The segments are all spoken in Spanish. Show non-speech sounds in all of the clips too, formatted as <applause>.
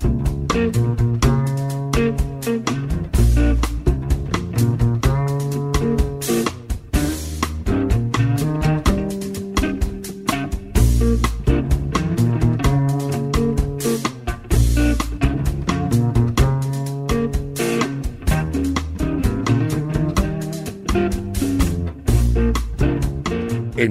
Thank you.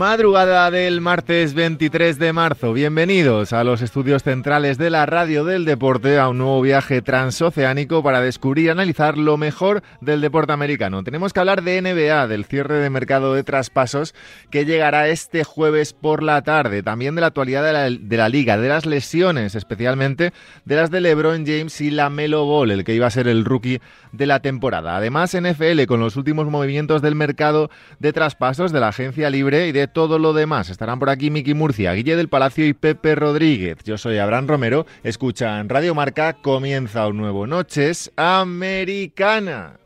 Madrugada del martes 23 de marzo. Bienvenidos a los estudios centrales de la radio del deporte, a un nuevo viaje transoceánico para descubrir y analizar lo mejor del deporte americano. Tenemos que hablar de NBA, del cierre de mercado de traspasos que llegará este jueves por la tarde. También de la actualidad de la, liga, de las lesiones, especialmente de las de LeBron James y la Melo Ball, el que iba a ser el rookie de la temporada. Además, NFL con los últimos movimientos del mercado de traspasos de la agencia libre y de todo lo demás. Estarán por aquí Miki Murcia, Guille del Palacio y Pepe Rodríguez. Yo soy Abraham Romero. Escuchan Radio Marca. Comienza un nuevo Noches Americana.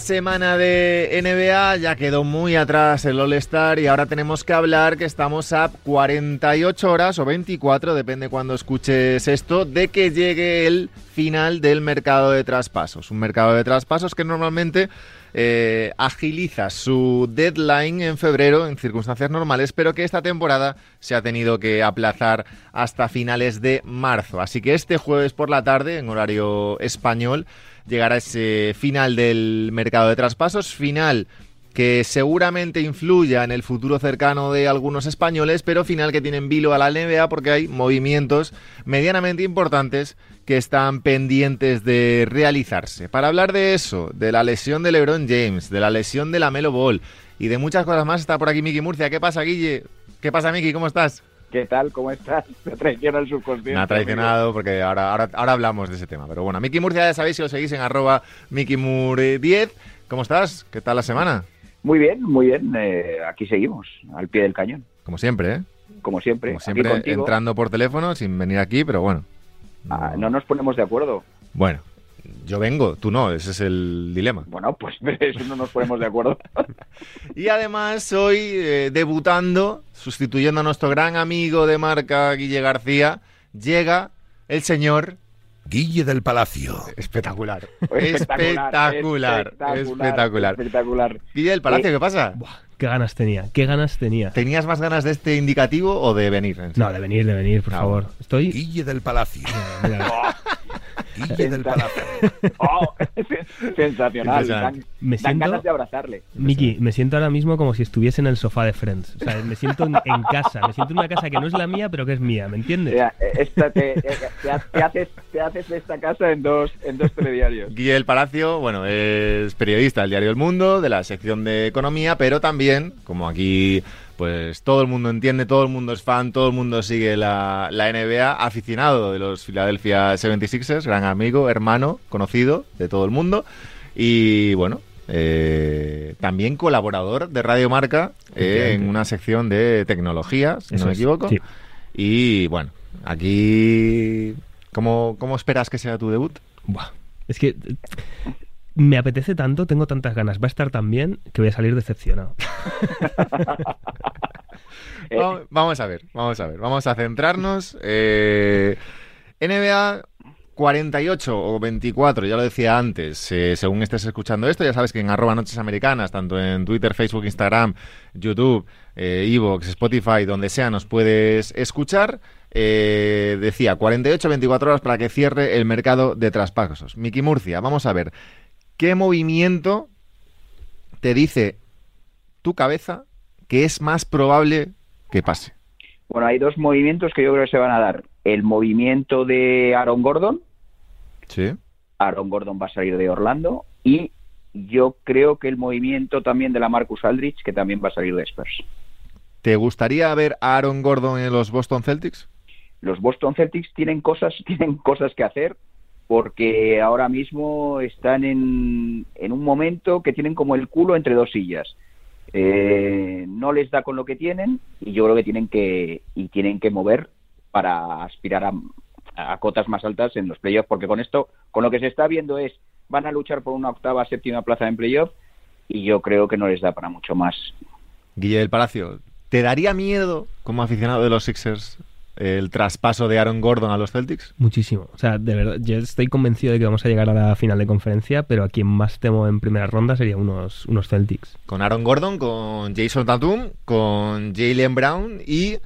Semana de NBA, ya quedó muy atrás el All-Star y ahora tenemos que hablar que estamos a 48 horas o 24, depende cuando escuches esto, de que llegue el final del mercado de traspasos. Un mercado de traspasos que normalmente eh, agiliza su deadline en febrero en circunstancias normales, pero que esta temporada se ha tenido que aplazar hasta finales de marzo. Así que este jueves por la tarde, en horario español, llegará ese final del mercado de traspasos, final que seguramente influya en el futuro cercano de algunos españoles, pero final que tienen vilo a la NBA porque hay movimientos medianamente importantes que están pendientes de realizarse. Para hablar de eso, de la lesión de LeBron James, de la lesión de la Melo Ball y de muchas cosas más, está por aquí Miki Murcia. ¿Qué pasa, Guille? ¿Qué pasa, Miki? ¿Cómo estás? ¿Qué tal? ¿Cómo estás? Me traiciona el subconsciente. Me ha traicionado porque ahora, ahora, ahora hablamos de ese tema. Pero bueno, Miki Murcia ya sabéis si lo seguís en arroba MikiMur10. ¿Cómo estás? ¿Qué tal la semana? Muy bien, muy bien. Eh, aquí seguimos, al pie del cañón. Como siempre, ¿eh? Como siempre. Como siempre, entrando por teléfono sin venir aquí, pero bueno. No... Ah, no nos ponemos de acuerdo. Bueno, yo vengo, tú no, ese es el dilema. Bueno, pues <laughs> eso no nos ponemos de acuerdo. <laughs> y además hoy eh, debutando, sustituyendo a nuestro gran amigo de marca Guille García, llega el señor Guille del Palacio. Espectacular. Espectacular. Espectacular. Espectacular. Guille del Palacio, ¿qué pasa? Buah, qué ganas tenía, qué ganas tenía. ¿Tenías más ganas de este indicativo o de venir? No, de venir, de venir, por favor. Estoy. Guille del Palacio. Mira, <laughs> Guille del Palacio. <laughs> Oh, <laughs> sensacional. Dan, Me dan siento- ganas de abrazarle. Miki, me siento ahora mismo como si estuviese en el sofá de Friends. O sea, me siento en, en casa. Me siento en una casa que no es la mía, pero que es mía. ¿Me entiendes? Eh, esta te, eh, te, ha- te haces, te haces de esta casa en dos, en dos telediarios. Guille del Palacio, bueno, es periodista del diario El Mundo, de la sección de economía, pero también, como aquí pues todo el mundo entiende, todo el mundo es fan, todo el mundo sigue la, la NBA, aficionado de los Philadelphia 76ers, gran amigo, hermano, conocido de todo el mundo. Y bueno, eh, también colaborador de Radio Marca eh, en una sección de tecnología, si Eso no me es, equivoco. sí. Y bueno, aquí... ¿Cómo, ¿Cómo esperas que sea tu debut? Buah, Es que me apetece tanto, tengo tantas ganas. Va a estar tan bien que voy a salir decepcionado. <laughs> Eh, Vamos, vamos a ver, vamos a ver, vamos a centrarnos. Eh, NBA 48 o 24, ya lo decía antes, eh, según estés escuchando esto, ya sabes que en arroba noches americanas, tanto en Twitter, Facebook, Instagram, YouTube, eh, Evox, Spotify, donde sea, nos puedes escuchar. Eh, decía, 48 24 horas para que cierre el mercado de traspasos. Miki Murcia, vamos a ver, ¿qué movimiento te dice tu cabeza que es más probable que pase? Bueno, hay dos movimientos que yo creo que se van a dar. El movimiento de Aaron Gordon. Sí. Aaron Gordon va a salir de Orlando. Y yo creo que el movimiento también de la Marcus Aldrich, que también va a salir de Spurs. ¿Te gustaría ver a Aaron Gordon en los Boston Celtics? Los Boston Celtics tienen cosas, <laughs> tienen cosas que hacer porque ahora mismo están en, en un momento que tienen como el culo entre dos sillas. Eh, no les da con lo que tienen y yo creo que tienen que y tienen que mover para aspirar a, a cotas más altas en los playoffs, porque con esto, con lo que se está viendo es, van a luchar por una octava, séptima plaza en playoff y yo creo que no les da para mucho más. Guille del Palacio, ¿te daría miedo como aficionado de los Sixers el traspaso de Aaron Gordon a los Celtics? Muchísimo. O sea, de verdad, yo estoy convencido de que vamos a llegar a la final de conferencia, pero a quien más temo en primera ronda sería unos, unos Celtics. Con Aaron Gordon, con Jason Tatum, con Jalen Brown y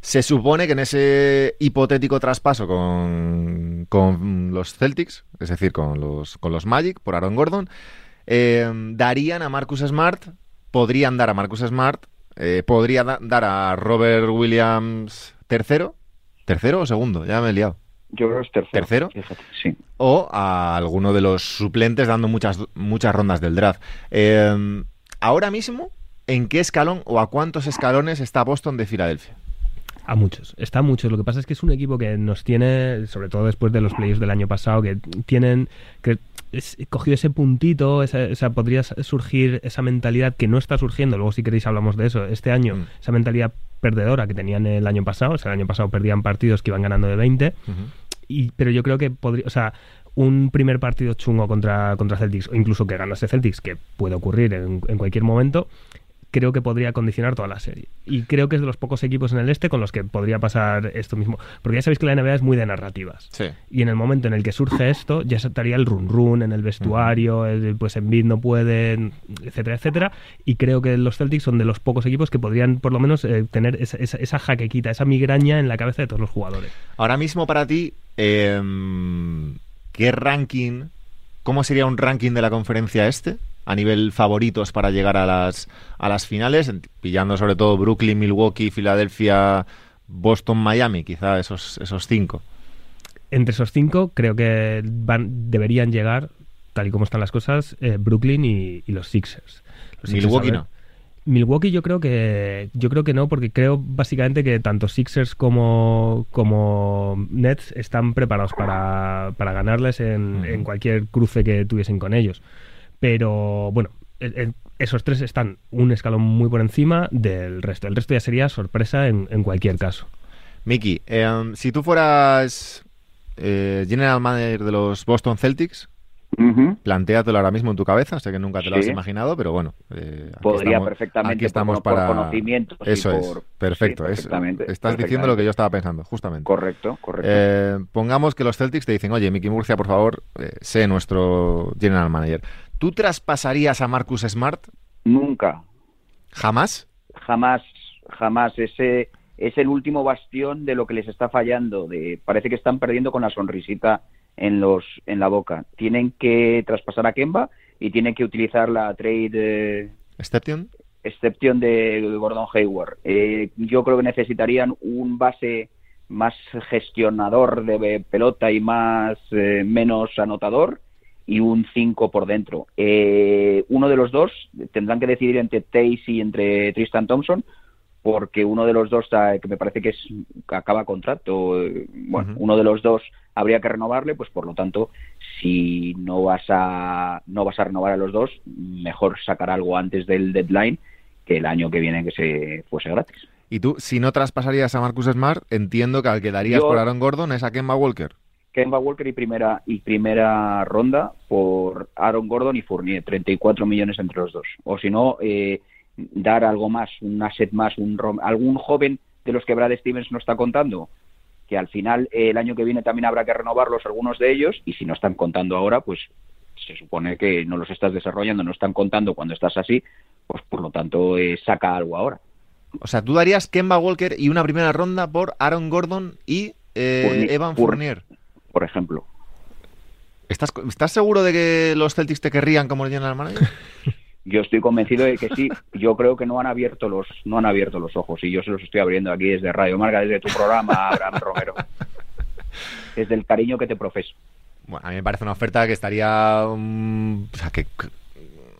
se supone que en ese hipotético traspaso con, con los Celtics, es decir, con los, con los Magic por Aaron Gordon, eh, darían a Marcus Smart, podrían dar a Marcus Smart, eh, podría da- dar a Robert Williams tercero, tercero o segundo, ya me he liado, Yo creo que es tercero. ¿Tercero? Fíjate, sí. o a alguno de los suplentes dando muchas, muchas rondas del draft. Eh, ahora mismo, ¿en qué escalón o a cuántos escalones está Boston de Filadelfia? A muchos, está a muchos. Lo que pasa es que es un equipo que nos tiene, sobre todo después de los playoffs del año pasado, que tienen que es, cogido ese puntito, esa, esa- podría surgir esa mentalidad que no está surgiendo. Luego, si queréis, hablamos de eso. Este año, Mm. esa mentalidad perdedora que tenían el año pasado. O sea, el año pasado perdían partidos que iban ganando de 20. Y, pero yo creo que podría, o sea, un primer partido chungo contra, contra Celtics, o incluso que ganase Celtics, que puede ocurrir en, en cualquier momento, creo que podría condicionar toda la serie. Y creo que es de los pocos equipos en el este con los que podría pasar esto mismo. Porque ya sabéis que la NBA es muy de narrativas. Sí. Y en el momento en el que surge esto, ya estaría el run run en el vestuario, el, pues en no puede, etcétera, etcétera. Y creo que los Celtics son de los pocos equipos que podrían, por lo menos, eh, tener esa, esa, esa jaquequita, esa migraña en la cabeza de todos los jugadores. Ahora mismo para ti, eh, ¿qué ranking, cómo sería un ranking de la conferencia este? A nivel favoritos para llegar a las, a las finales, pillando sobre todo Brooklyn, Milwaukee, Filadelfia, Boston, Miami, quizá esos, esos cinco. Entre esos cinco, creo que van, deberían llegar, tal y como están las cosas, eh, Brooklyn y, y los Sixers. Los Milwaukee no. Milwaukee yo creo que yo creo que no porque creo básicamente que tanto Sixers como como Nets están preparados para, para ganarles en, en cualquier cruce que tuviesen con ellos pero bueno esos tres están un escalón muy por encima del resto el resto ya sería sorpresa en, en cualquier caso Miki, eh, si tú fueras eh, general manager de los Boston Celtics, plantéatelo ahora mismo en tu cabeza, sé que nunca te lo has imaginado, pero bueno. eh, aquí Podría estamos- perfectamente aquí por- estamos por, para... conocimientos y Eso es, por- perfecto. sí, es- estás diciendo lo que yo estaba pensando, justamente. Correcto, correcto. Eh, pongamos que los Celtics te dicen, oye, Miki Murcia, por favor, eh, sé nuestro general manager. ¿Tú traspasarías a Marcus Smart? Nunca, ¿Jamás? jamás, jamás. Ese es el último bastión de lo que les está fallando. De, parece que están perdiendo con la sonrisita en los en la boca. Tienen que traspasar a Kemba y tienen que utilizar la trade eh, ¿Exception? excepción de Gordon Hayward. Eh, yo creo que necesitarían un base más gestionador de pelota y más eh, menos anotador y un 5 por dentro. Eh, uno de los dos tendrán que decidir entre Tays y entre Tristan Thompson porque uno de los dos que me parece que es acaba contrato eh, bueno uno de los dos habría que renovarle pues por lo tanto si no vas a no vas a renovar a los dos mejor sacar algo antes del deadline que el año que viene que se fuese gratis Y tú, si no traspasarías a Marcus Smart, entiendo que al que darías Yo- por Aaron Gordon es a Kemba Walker. Kemba Walker y primera y primera ronda por Aaron Gordon y Fournier 34 millones entre los dos. O si no eh, dar algo más un asset más un rom- algún joven de los que Brad Stevens no está contando que al final eh, el año que viene también habrá que renovarlos algunos de ellos y si no están contando ahora pues se supone que no los estás desarrollando no están contando cuando estás así pues por lo tanto eh, saca algo ahora. O sea, tú darías Kemba Walker y una primera ronda por Aaron Gordon y eh, Fournier- Evan Four- Fournier. Por ejemplo ¿Estás, ¿Estás seguro de que los Celtics te querrían como general manager? <laughs> Yo estoy convencido de que sí. Yo creo que no han abierto los no han abierto los ojos y yo se los estoy abriendo aquí desde Radio Marca, desde tu programa, <laughs> Abraham Romero. Desde el cariño que te profeso. Bueno, a mí me parece una oferta que estaría... mm, o sea, que, que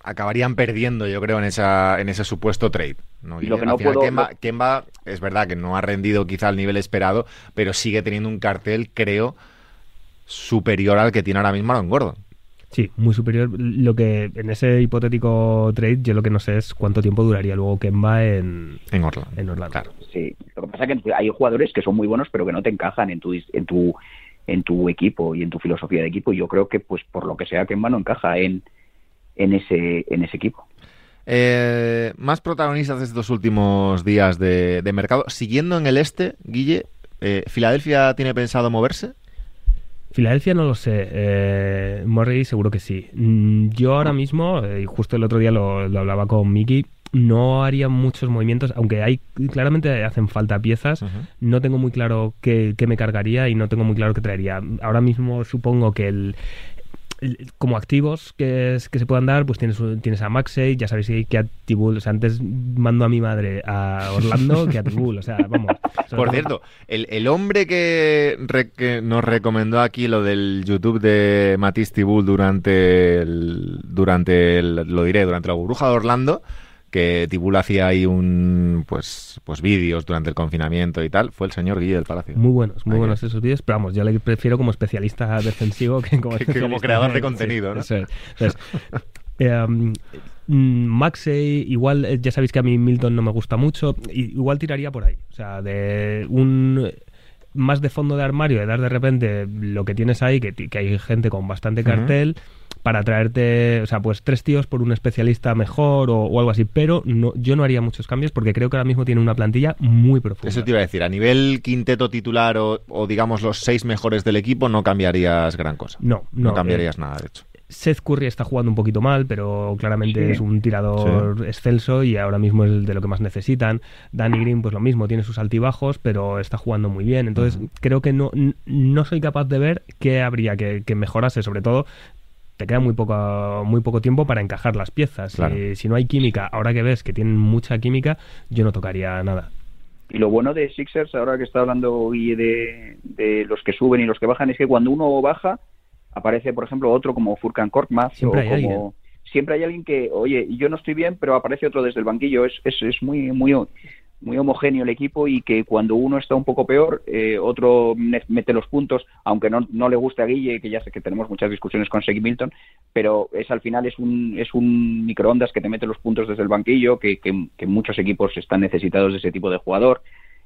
acabarían perdiendo, yo creo, en esa en ese supuesto trade. ¿no? Y lo que no puedo- Kemba, Kemba, es verdad que no ha rendido quizá al nivel esperado, pero sigue teniendo un cartel, creo, superior al que tiene ahora mismo Aaron Gordon. Sí, muy superior. Lo que en ese hipotético trade, yo lo que no sé es cuánto tiempo duraría luego Kemba en, En Orlando. en Orlando. Claro. Sí, lo que pasa es que hay jugadores que son muy buenos pero que no te encajan en tu en tu en tu equipo y en tu filosofía de equipo y yo creo que pues por lo que sea Kemba no encaja en en ese en ese equipo. Eh, más protagonistas de estos últimos días de, de mercado. Siguiendo en el este, Guille, eh, ¿Filadelfia tiene pensado moverse? Filadelfia no lo sé. Eh, Murray seguro que sí. Mm, Yo ahora mismo, eh, y justo el otro día lo, lo hablaba con Miki, no haría muchos movimientos, aunque hay claramente hacen falta piezas. No tengo muy claro qué, qué me cargaría y no tengo muy claro qué traería. Ahora mismo supongo que el- como activos que, es- que se puedan dar, pues tienes, tienes a Maxey, ya sabéis que a Tibul, o sea, antes mando a mi madre a Orlando que a Tibul, o sea, vamos. <laughs> Por cierto, el, el hombre que, nos recomendó aquí lo del YouTube de Matisse Tibul durante durante el- lo diré, durante la burbuja de Orlando, que Tibul hacía ahí un pues pues vídeos durante el confinamiento y tal, fue el señor Guille del Palacio. Muy buenos, muy Ahí buenos es. esos vídeos, pero vamos, yo le prefiero como especialista defensivo que como, <laughs> Que- que como especialista- creador de Sí, contenido, ¿no? eso es. <laughs> Eh, um, mm, Maxey, igual, eh, ya sabéis que a mí Milton no me gusta mucho, igual tiraría por ahí, o sea, de un más de fondo de armario, de dar de repente lo que tienes ahí, que, que hay gente con bastante cartel, para traerte, o sea, pues tres tíos por un especialista mejor o, o algo así, pero no, yo no haría muchos cambios porque creo que ahora mismo tiene una plantilla muy profunda. Eso te iba a decir, a nivel quinteto titular o, o digamos los seis mejores del equipo no cambiarías gran cosa. No, No, no, cambiarías nada, de hecho. Seth Curry está jugando un poquito mal, pero claramente Sí. es un tirador excelso y ahora mismo es de lo que más necesitan. Danny Green, pues lo mismo, tiene sus altibajos, pero está jugando muy bien. Entonces, creo que no, no soy capaz de ver qué habría que, que mejorarse, sobre todo. Te queda muy poco, muy poco tiempo para encajar las piezas. Claro. Y si no hay química, ahora que ves que tienen mucha química, yo no tocaría nada. Y lo bueno de Sixers, ahora que está hablando Guille de, de los que suben y los que bajan, es que cuando uno baja, aparece, por ejemplo, otro como Furkan Korkmaz. Siempre o hay como... alguien. Siempre hay alguien que, oye, yo no estoy bien, pero aparece otro desde el banquillo. Es, es, es muy, muy, muy homogéneo el equipo y que cuando uno está un poco peor, eh, otro mete los puntos, aunque no, no le guste a Guille, que ya sé que tenemos muchas discusiones con Segi Milton, pero es al final es un, es un microondas que te mete los puntos desde el banquillo, que, que, muchos equipos están necesitados de ese tipo de jugador.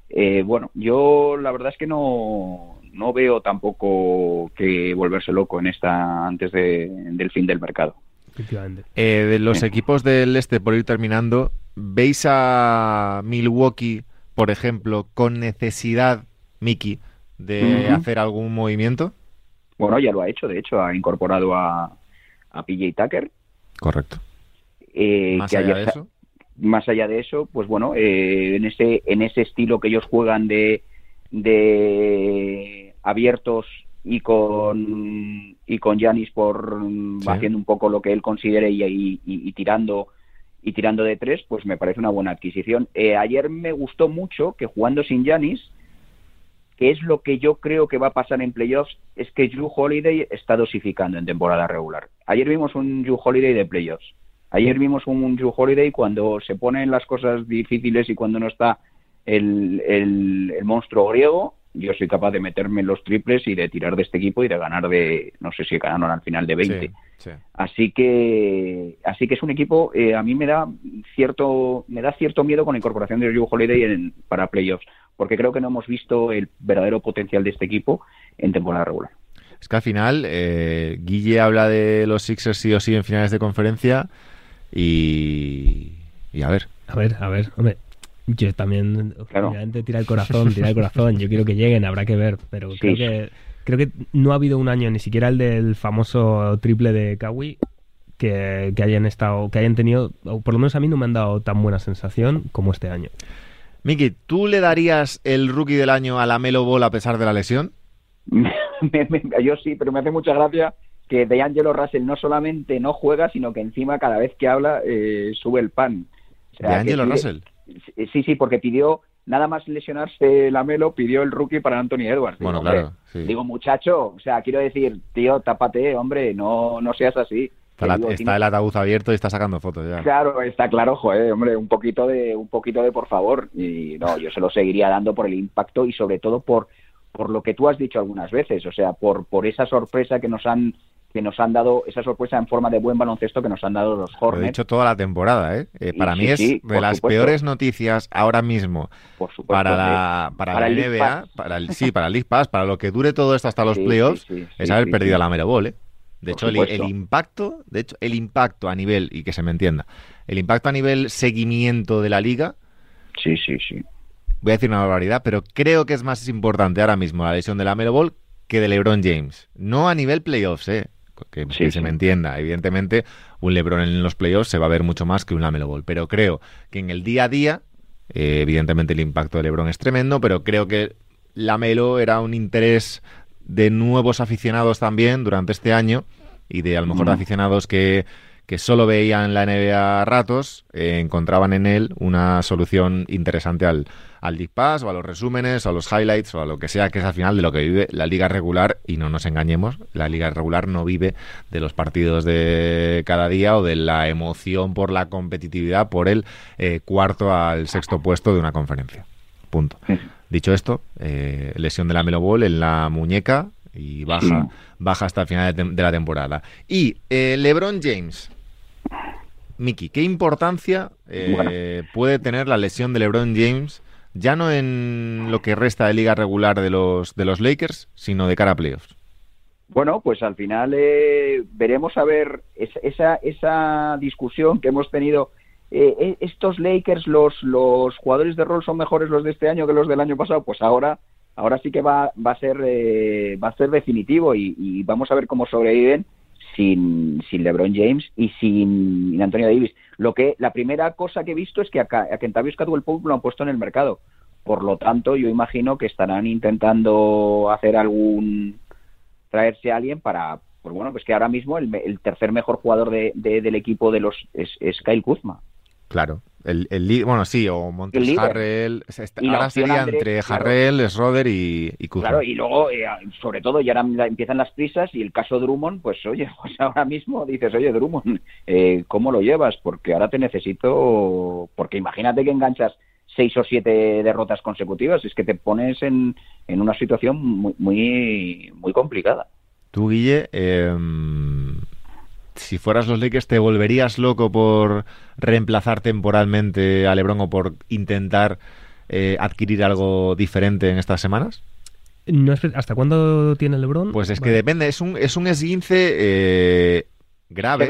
Eh, bueno, yo la verdad es que no, no veo tampoco que volverse loco en esta antes de- del fin del mercado. Efectivamente. Eh, de los equipos del este, por ir terminando, ¿veis a Milwaukee, por ejemplo, con necesidad, Mickey, de hacer algún movimiento? Bueno, ya lo ha hecho, de hecho, ha incorporado a, a PJ Tucker. Correcto. eh, Más que allá de eso, más allá de eso, pues bueno, eh, en ese en ese estilo que ellos juegan de de abiertos y con y con Yanis por mm, Sí. haciendo un poco lo que él considere y, y- y- y tirando y tirando de tres, pues me parece una buena adquisición. Eh, ayer me gustó mucho que jugando sin Yanis, que es lo que yo creo que va a pasar en playoffs, es que Drew Holiday está dosificando en temporada regular. Ayer vimos un Drew Holiday de playoffs. Ayer vimos un Drew Holiday cuando se ponen las cosas difíciles y cuando no está el, el- el monstruo griego. Yo soy capaz de meterme en los triples y de tirar de este equipo y de ganar de, no sé si ganaron al final de 20. Sí, sí. Así que, así que es un equipo, eh, a mí me da cierto, me da cierto miedo con la incorporación de Drew Holiday en- para playoffs, porque creo que no hemos visto el verdadero potencial de este equipo en temporada regular. Es que al final, eh, Guille habla de los Sixers sí o sí en finales de conferencia y, y a ver. A ver, a ver, hombre. Yo también, Claro. obviamente, tira el corazón, tira el corazón. Yo quiero que lleguen, habrá que ver, pero Sí. creo que creo que no ha habido un año, ni siquiera el del famoso triple de Kawi, que, que hayan estado, que hayan tenido, o por lo menos a mí no me han dado tan buena sensación como este año. Miki, ¿tú le darías el rookie del año a la Melo Ball a pesar de la lesión? <laughs> Yo sí, pero me hace mucha gracia que DeAngelo Russell no solamente no juega, sino que encima cada vez que habla eh, sube el pan. O sea, ¿De Angelo Russell? Sí, sí, porque pidió, nada más lesionarse la Melo, pidió el rookie para Anthony Edwards. Bueno, Digo, claro, hombre, sí. Digo, muchacho, o sea, quiero decir, tío, tápate, hombre, no, no seas así. Está, el ataúd abierto y está sacando fotos ya. Claro, está claro, joder, hombre, un poquito de, un poquito de por favor. Y no, yo se lo seguiría dando por el impacto y sobre todo por, por lo que tú has dicho algunas veces, o sea, por, por esa sorpresa que nos han que nos han dado esa sorpresa en forma de buen baloncesto que nos han dado los Hornets. Lo he dicho toda la temporada, ¿eh? eh para mí es de las peores noticias ahora mismo para la, para, la NBA, para el, sí, para el League Pass, para lo que dure todo esto hasta los playoffs, es haber perdido la Mero Ball, ¿eh? De hecho, el, impacto, de hecho, el impacto a nivel, y que se me entienda, el impacto a nivel seguimiento de la liga. Sí, sí, sí. Voy a decir una barbaridad, pero creo que es más importante ahora mismo la lesión de la Melo Ball que de LeBron James. No a nivel playoffs, ¿eh? Que, se me entienda. Evidentemente, un LeBron en los playoffs se va a ver mucho más que un Lamelo Ball. Pero creo que en el día a día, eh, evidentemente el impacto de LeBron es tremendo, pero creo que Lamelo era un interés de nuevos aficionados también durante este año y de a lo mejor de aficionados que, que solo veían la NBA a ratos, eh, encontraban en él una solución interesante al, al League Pass o a los resúmenes o a los highlights o a lo que sea que es al final de lo que vive la liga regular y no nos engañemos, la liga regular no vive de los partidos de cada día o de la emoción por la competitividad por el eh, cuarto al sexto puesto de una conferencia. Punto. Dicho esto, eh, lesión de la Melo Ball en la muñeca y baja, baja hasta el final de, la temporada. Y eh, LeBron James. Miki, ¿qué importancia eh, puede tener la lesión de LeBron James ya no en lo que resta de liga regular de los, de los Lakers, sino de cara a playoffs? Bueno, pues al final veremos a ver esa, esa discusión que hemos tenido eh, eh, estos Lakers, los, los jugadores de rol son mejores los de este año que los del año pasado, pues ahora, ahora sí que va, va a ser eh, va a ser definitivo y, vamos a ver cómo sobreviven sin, sin LeBron James y sin Antonio Davis. Lo que la primera cosa que he visto es que a, a Kentavious Caldwell Pope lo han puesto en el mercado. Por lo tanto, yo imagino que estarán intentando hacer algún traerse a alguien para, pues bueno, pues que ahora mismo el, tercer mejor jugador de, del equipo de los es Kyle Kuzma. Claro. El, el, bueno, sí, o Montes Harrell. Ahora sería entre Harrell, Schroeder y, y Claro, y luego, eh, sobre todo, ya empiezan las prisas y el caso Drummond, pues oye, <laughs> pues ahora mismo dices, oye, Drummond, eh, ¿cómo lo llevas? Porque ahora te necesito. Porque imagínate que enganchas seis o siete derrotas consecutivas, es que te pones en, en una situación muy, muy, muy complicada. Tú, Guille, eh si fueras los Lakers, ¿te volverías loco por reemplazar temporalmente a LeBron o por intentar eh, adquirir algo diferente en estas semanas? No ¿Hasta cuándo tiene LeBron? Pues es que depende, es un, es un esguince eh, grave.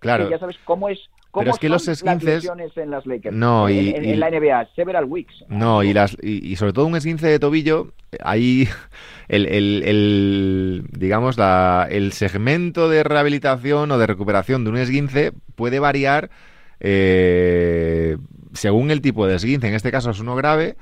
claro. ya sabes cómo es pero es que los esguinces en las Lakers no y, en, la NBA several weeks. No y las y, sobre todo un esguince de tobillo ahí <laughs> el, el, digamos la, el segmento de rehabilitación o de recuperación de un esguince puede variar eh, según el tipo de esguince. En este caso es uno grave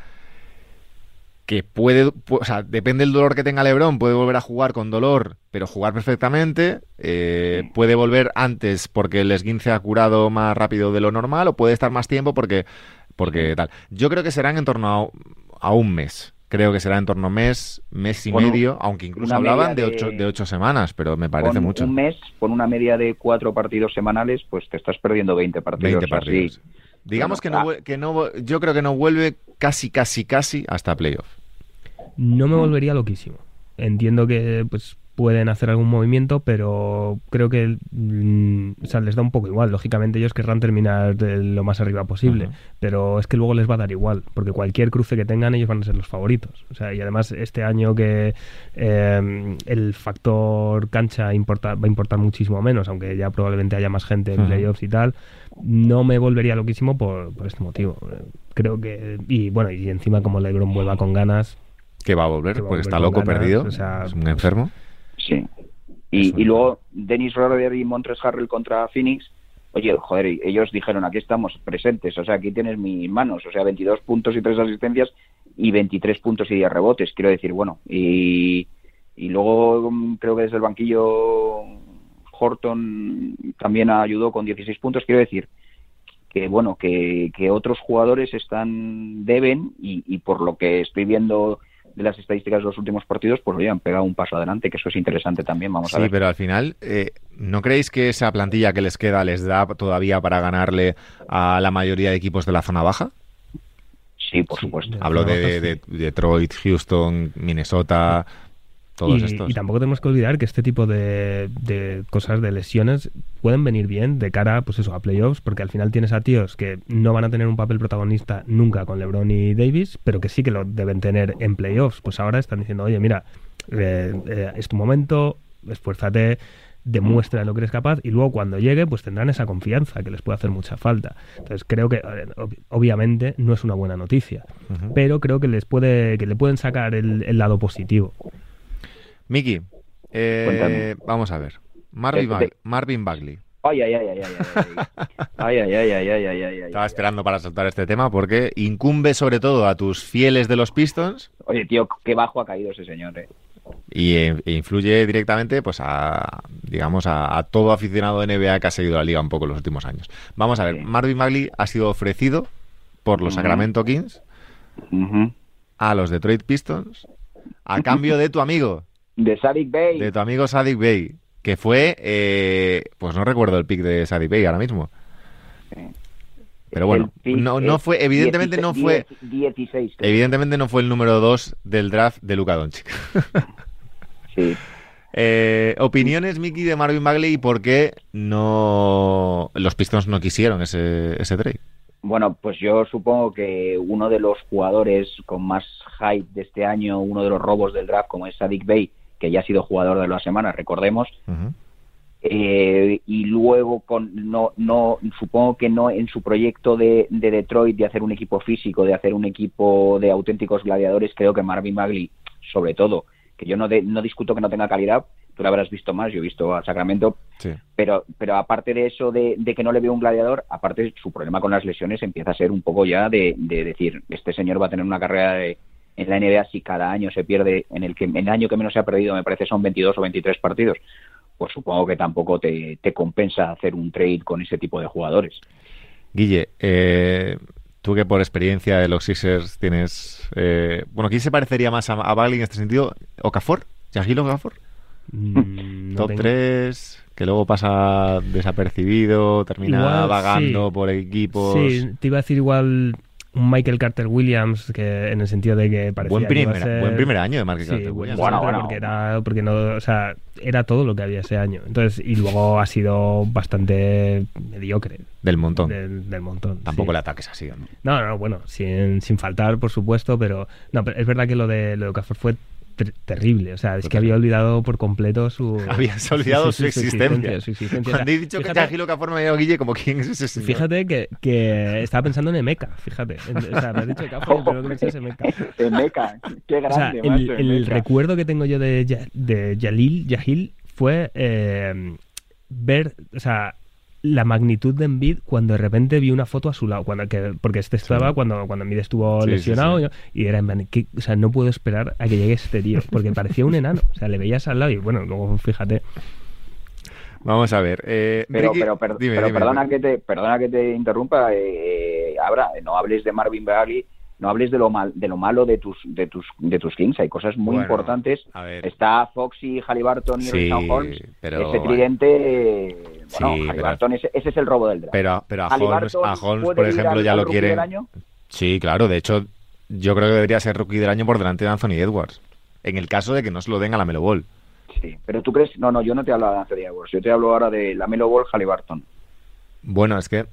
que puede, o sea, depende del dolor que tenga Lebron, puede volver a jugar con dolor, pero jugar perfectamente, eh, puede volver antes porque el esguince ha curado más rápido de lo normal, o puede estar más tiempo porque, porque tal. Yo creo que serán en torno a, un mes. Creo que será en torno a mes, mes y medio, aunque incluso hablaban de, ocho, de ocho semanas, pero me parece mucho. Un mes con una media de cuatro partidos semanales, pues te estás perdiendo 20 partidos. 20 partidos. Digamos que, no, que no, yo creo que no vuelve casi, casi, casi hasta playoff. No me volvería loquísimo. Entiendo que pues pueden hacer algún movimiento, pero creo que mm, les da un poco igual. Lógicamente ellos querrán terminar de lo más arriba posible, pero es que luego les va a dar igual, porque cualquier cruce que tengan ellos van a ser los favoritos. O sea, y además este año que em, el factor cancha importa, va a importar muchísimo menos, aunque ya probablemente haya más gente en playoffs y tal, no me volvería loquísimo por, por este motivo. Creo que, y bueno, y encima como LeBron vuelva con ganas, que va a volver, porque está loco, perdido, es un enfermo. Sí. Y, luego Dennis Roder y Montres Harrell contra Phoenix. Oye, joder, ellos dijeron, aquí estamos presentes, o sea, aquí tienes mis manos, o sea, 22 puntos y 3 asistencias y 23 puntos y 10 rebotes, quiero decir, bueno, y, y luego mm, creo que desde el banquillo Horton también ayudó con 16 puntos, quiero decir, que bueno, que, que otros jugadores están, deben, y, y por lo que estoy viendo de las estadísticas de los últimos partidos, pues oye, han pegado un paso adelante, que eso es interesante también, vamos a ver. Sí, pero al final, eh, ¿no creéis que esa plantilla que les queda les da todavía para ganarle a la mayoría de equipos de la zona baja? Sí, por supuesto. Hablo de, de Detroit, Houston, Minnesota, todos y, estos. y tampoco tenemos que olvidar que este tipo de, de cosas, de lesiones, pueden venir bien de cara pues eso, a playoffs, porque al final tienes a tíos que no van a tener un papel protagonista nunca con LeBron y Davis, pero que sí que lo deben tener en playoffs. Pues ahora están diciendo, oye, mira, eh, eh, es tu momento, esfuérzate, demuestra lo que eres capaz y luego cuando llegue pues tendrán esa confianza que les puede hacer mucha falta. Entonces creo que ob- obviamente no es una buena noticia, pero creo que les puede que le pueden sacar el, el lado positivo. Miki, eh, vamos a ver. Marvin, Bag- de- Marvin Bagley. Ay, ay, ay, ay, ay, ay, ay, ay, ay, ay, ay, ay, ay, ay, ay. Estaba esperando para soltar este tema porque incumbe sobre todo a tus fieles de los Pistons Oye, tío, qué bajo ha caído ese señor, eh. y eh, e influye directamente pues a digamos a, a todo aficionado de NBA que ha seguido la liga un poco en los últimos años. Vamos a ver, Sí. Marvin Bagley ha sido ofrecido por los. Sacramento Kings a los Detroit Pistons a cambio de tu amigo, De Sadik Bey. de tu amigo Sadik Bey, que fue eh, pues no recuerdo el pick de Sadik Bey ahora mismo. Pero bueno, no, no fue, evidentemente no fue, 10 16. creo. evidentemente no fue el número 2 del draft de Luka Doncic. <laughs> Sí. Eh, opiniones, Mickey, de Marvin Bagley y por qué no los Pistons no quisieron ese, ese trade. Bueno, pues yo supongo que uno de los jugadores con más hype de este año, uno de los robos del draft, como es Sadik Bey, que ya ha sido jugador de la semana, recordemos, eh, y luego con no no supongo que no en su proyecto de, de Detroit de hacer un equipo físico de hacer un equipo de auténticos gladiadores creo que Marvin Bagley sobre todo que yo no de- no discuto que no tenga calidad tú lo habrás visto más yo he visto a Sacramento Sí. pero pero aparte de eso de, de que no le veo un gladiador aparte su problema con las lesiones empieza a ser un poco ya de, de decir este señor va a tener una carrera de- en la NBA si cada año se pierde en el que en el año que menos se ha perdido me parece son 22 o 23 partidos pues supongo que tampoco te, te compensa hacer un trade con ese tipo de jugadores Guille, eh, tú que por experiencia de los Sixers tienes... eh, bueno, ¿quién se parecería más a, a Bagley en este sentido? ¿Okafor? ¿Yagil Okafor? Mm, <laughs> no Top tengo- 3, que luego pasa desapercibido, termina Igual, vagando sí. por equipos... Sí, te iba a decir igual un Michael Carter Williams, que en el sentido de que parecía Buen que iba a primer, ser- buen primer año de Sí, Carter Williams. Bueno, bueno. porque era porque no, o sea, era todo lo que había ese año. Entonces, y luego ha sido bastante mediocre Del montón. del, del montón. Tampoco sí. le ataques así, ¿no? No, no, bueno, sin, sin faltar, por supuesto, pero no, pero es verdad que lo de lo de Okafor fue ter- terrible, o sea, es que había olvidado por completo su <laughs> Habías olvidado su existencia. su existencia. Cuando he dicho que Fíjate- Okafor me ha llamado Guille como quién es ese señor. Fíjate que, que estaba pensando en Emeka, fíjate. En- o sea, me has dicho Okafor, pero que pensé es Emeka. <laughs> Emeka qué O sea, grande el, macho, el Emeka. recuerdo que tengo yo de, de Yalil, Yahil fue eh, ver, o sea, la magnitud de Embiid cuando de repente vi una foto a su lado, cuando que, porque este estaba cuando, cuando Embiid estuvo Sí, lesionado sí. y era en plan, ¿qué? o sea, no puedo esperar a que llegue este tío, porque parecía un enano, o sea, le veías al lado y bueno, luego fíjate, Vamos a ver. eh, pero, Ricky- pero, per- dime, pero dime, perdona dime. que te perdona que te interrumpa eh, Abra, no hables de Marvin Bagley no hables de lo mal de lo malo de tus de tus de tus Kings hay cosas muy Bueno, importantes a ver. está Foxy Halliburton y Sí, Richard Holmes pero- ese tridente eh, bueno Sí, pero- Halliburton ese, ese es el robo del draft Pero, pero a Holmes, a por ejemplo, ya lo año? Sí, claro. De hecho, yo creo que debería ser rookie del año por delante de Anthony Edwards. En el caso de que no se lo den a la Melo Ball. Sí, pero tú crees, no, no, yo no te hablo de Anthony Edwards, yo te hablo ahora de la Melo Ball Halliburton. Bueno, es que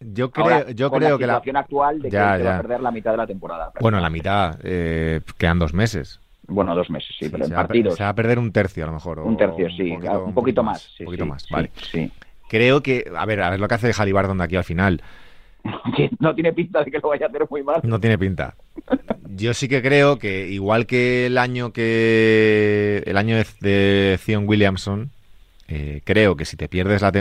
yo creo, Ahora, yo con creo la que la. situación actual de que Ya, se va a perder la mitad de la temporada. Bueno, la mitad. eh, quedan dos meses. Bueno, dos meses, sí, pero en se, a, partidos. se va a perder un tercio a lo mejor. Un tercio, sí, un poquito, más. sí, Un poquito sí, más, vale. Sí. Creo que. A ver, a ver lo que hace Halliburton de aquí al final. No tiene pinta de que lo vaya a hacer muy mal. No tiene pinta. Yo sí que creo que igual que el año que el año de, Zion Williamson, eh, creo que si te pierdes la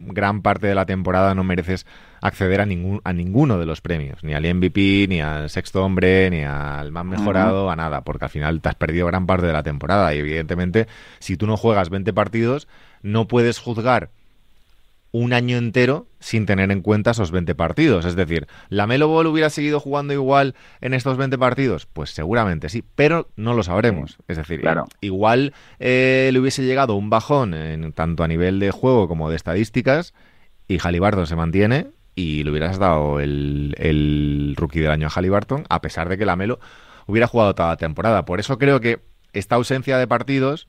gran parte de la temporada no mereces acceder a ningún a ninguno de los premios, ni al MVP, ni al sexto hombre, ni al más mejorado, a nada, porque al final te has perdido gran parte de la temporada. Y evidentemente si tú no juegas 20 partidos no puedes juzgar un año entero sin tener en cuenta esos 20 partidos. Es decir, ¿la Melo Ball hubiera seguido jugando igual en estos 20 partidos? Pues seguramente sí, pero no lo sabremos. Es decir, Claro. igual eh, le hubiese llegado un bajón en, tanto a nivel de juego como de estadísticas y Halliburton se mantiene y le hubieras dado el, el rookie del año a Halliburton a pesar de que la Melo hubiera jugado toda la temporada. Por eso creo que esta ausencia de partidos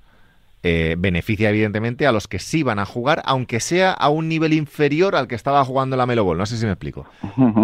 eh, beneficia evidentemente a los que sí van a jugar, aunque sea a un nivel inferior al que estaba jugando la Melo Ball. No sé si me explico.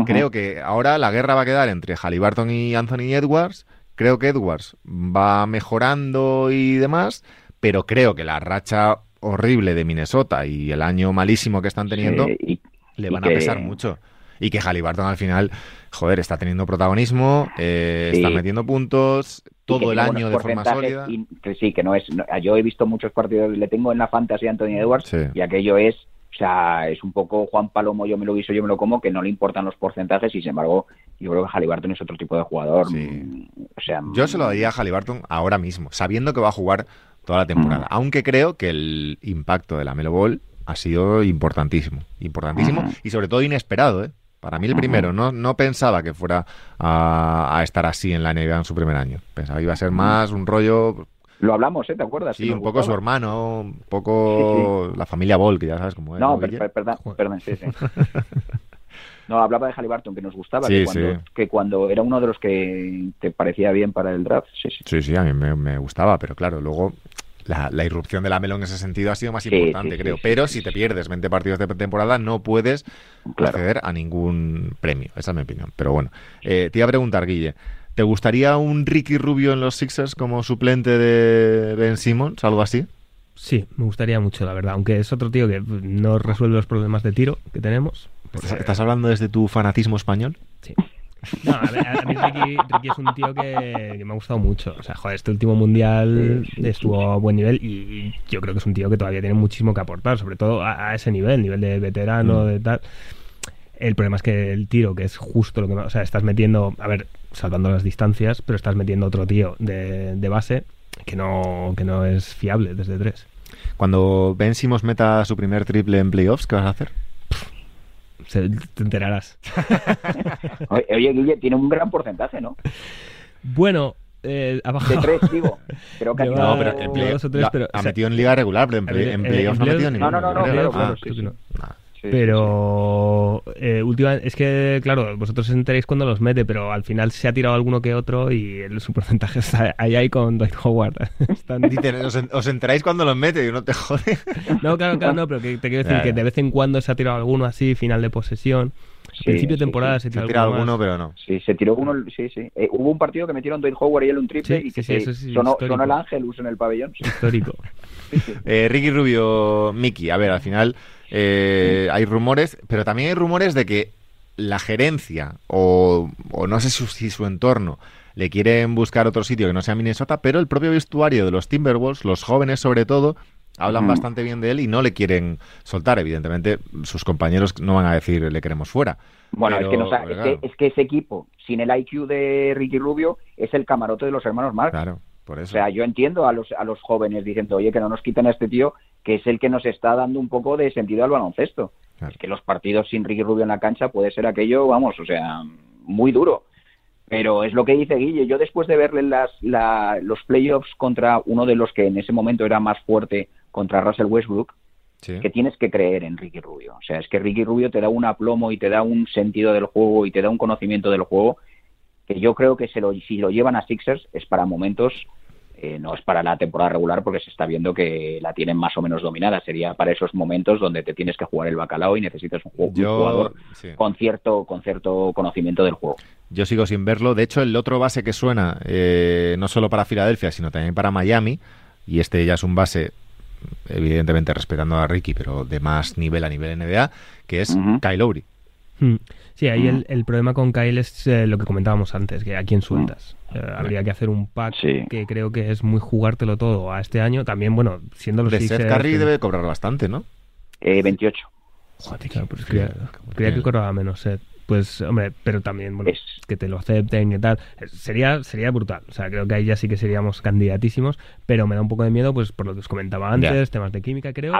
Creo que ahora la guerra va a quedar entre Halliburton y Anthony Edwards. Creo que Edwards va mejorando y demás, pero creo que la racha horrible de Minnesota y el año malísimo que están teniendo Sí, y- le y van a que- pesar mucho. Y que Halliburton al final, joder, está teniendo protagonismo, eh, Sí. está metiendo puntos, todo el año de forma sólida. y que sí, que no es. no- yo he visto muchos partidos, le tengo en la fantasía a Anthony Edwards Sí. y aquello es. O sea, es un poco Juan Palomo, yo me lo guiso, yo me lo como, que no le importan los porcentajes y sin embargo, yo creo que Halliburton es otro tipo de jugador. Sí. Mm, O sea, Yo se lo daría a Halliburton ahora mismo, sabiendo que va a jugar toda la temporada. Mm. Aunque creo que el impacto de la Melo Ball ha sido importantísimo. Importantísimo y sobre todo inesperado, ¿eh? Para mí el primero, no, no pensaba que fuera a, a estar así en la NBA en su primer año. Pensaba que iba a ser más un rollo, Lo hablamos, ¿eh? ¿Te acuerdas? sí, un poco su hermano, un poco la familia Ball, que ya sabes cómo es. No, ¿no, per- Guille? per- perdón, perdón, sí, sí. <laughs> No, hablaba de Halliburton, que nos gustaba, Sí, que, cuando, sí. que cuando era uno de los que te parecía bien para el draft. Sí, sí. Sí, sí, a mí me, me gustaba, pero claro, luego la, la irrupción de la Melo en ese sentido ha sido más Sí, importante, sí, creo. sí, pero sí, si te pierdes 20 partidos de temporada, no puedes Claro. acceder a ningún premio. Esa es mi opinión. Pero bueno, eh, te iba a preguntar, Guille, ¿te gustaría un Ricky Rubio en los Sixers como suplente de Ben Simmons, algo así? Sí, me gustaría mucho, la verdad. Aunque es otro tío que no resuelve los problemas de tiro que tenemos. ¿Estás, estás hablando desde tu fanatismo español? Sí. No, a, ver, a mí Ricky, Ricky es un tío que, que me ha gustado mucho. O sea, joder, este último mundial estuvo a buen nivel y yo creo que es un tío que todavía tiene muchísimo que aportar, sobre todo a, a ese nivel, nivel de veterano, Mm. de tal. El problema es que el tiro, que es justo lo que... O sea, estás metiendo, a ver, salvando las distancias, pero estás metiendo otro tío de, de base que no, que no es fiable desde tres. Cuando Ben Simmons meta su primer triple en playoffs, ¿qué vas a hacer? Se- te enterarás. <laughs> Oye, oye, Guille, tiene un gran porcentaje, ¿no? Bueno, eh, ha De bajado. tres, digo. Creo que Lleva- No, pero en Lleva play- dos o tres, pero, ha o sea, metido en liga regular, pero en, play- en playoffs en no ha metido. No, no, no, claro, Ah, claro, que no. Sí, sí, Pero eh, últimamente, es que, claro, vosotros os enteréis cuando los mete, pero al final se ha tirado alguno que otro y el, su porcentaje <laughs> está ahí, ahí con Dwight Howard. <laughs> Están- <laughs> Dicen, os, en- os enteráis cuando los mete y no te jode. No, claro, claro, no, pero que te quiero decir Ya, que ya. de vez en cuando se ha tirado alguno así, final de posesión. Sí, Principio de sí, temporada sí. se Se ha tira tirado alguno más. pero no. Sí, se tiró uno, sí, sí. Eh, hubo un partido que metieron Dwight Howard y él un triple Sí, y que sí, sí, se- sonó, sonó el ángel uso en el pabellón. sí. Histórico. Eh, Ricky Rubio, Miki, a ver, al final eh, hay rumores, pero también hay rumores de que la gerencia o, o no sé si, si su entorno le quieren buscar otro sitio que no sea Minnesota, pero el propio vestuario de los Timberwolves, los jóvenes sobre todo, hablan Mm. bastante bien de él y no le quieren soltar. Evidentemente, sus compañeros no van a decir le queremos fuera. Bueno, Pero, es, que nos ha- pero es, que, es que ese equipo, sin el IQ de Ricky Rubio, es el camarote de los hermanos Marx. Claro, por O sea, yo entiendo a los, a los jóvenes diciendo, oye, que no nos quiten a este tío, que es el que nos está dando un poco de sentido al baloncesto. Claro. Es que los partidos sin Ricky Rubio en la cancha puede ser aquello, vamos, o sea, muy duro. Pero es lo que dice Guille. Yo después de verle las, la- los playoffs contra uno de los que en ese momento era más fuerte, contra Russell Westbrook, Sí. que tienes que creer en Ricky Rubio. O sea, es que Ricky Rubio te da un aplomo y te da un sentido del juego y te da un conocimiento del juego que yo creo que se lo, si lo llevan a Sixers es para momentos, eh, no es para la temporada regular porque se está viendo que la tienen más o menos dominada. Sería para esos momentos donde te tienes que jugar el bacalao y necesitas un, jugador sí. con cierto, con cierto conocimiento del juego. Yo sigo sin verlo. De hecho, el otro base que suena, eh, no solo para Filadelfia, sino también para Miami, y este ya es un base, evidentemente respetando a Ricky, pero de más nivel a nivel NBA, que es Ujú. Kyle Lowry. Hmm. Sí, ahí Mm. el, el problema con Kyle es eh, lo que comentábamos antes, que a quién sueltas. Eh, habría que hacer un pack Sí. que creo que es muy jugártelo todo a este año. También, bueno, siendo los De Seth Sixers, Curry que- debe cobrar bastante, ¿no? Eh, 28. Joder, claro, pues creía, creía que cobraba menos Seth. Pues, hombre, pero también, bueno, que te lo acepten y tal. Sería, sería brutal. O sea, creo que ahí ya sí que seríamos candidatísimos, pero me da un poco de miedo, pues, por lo que os comentaba antes, temas de química, creo.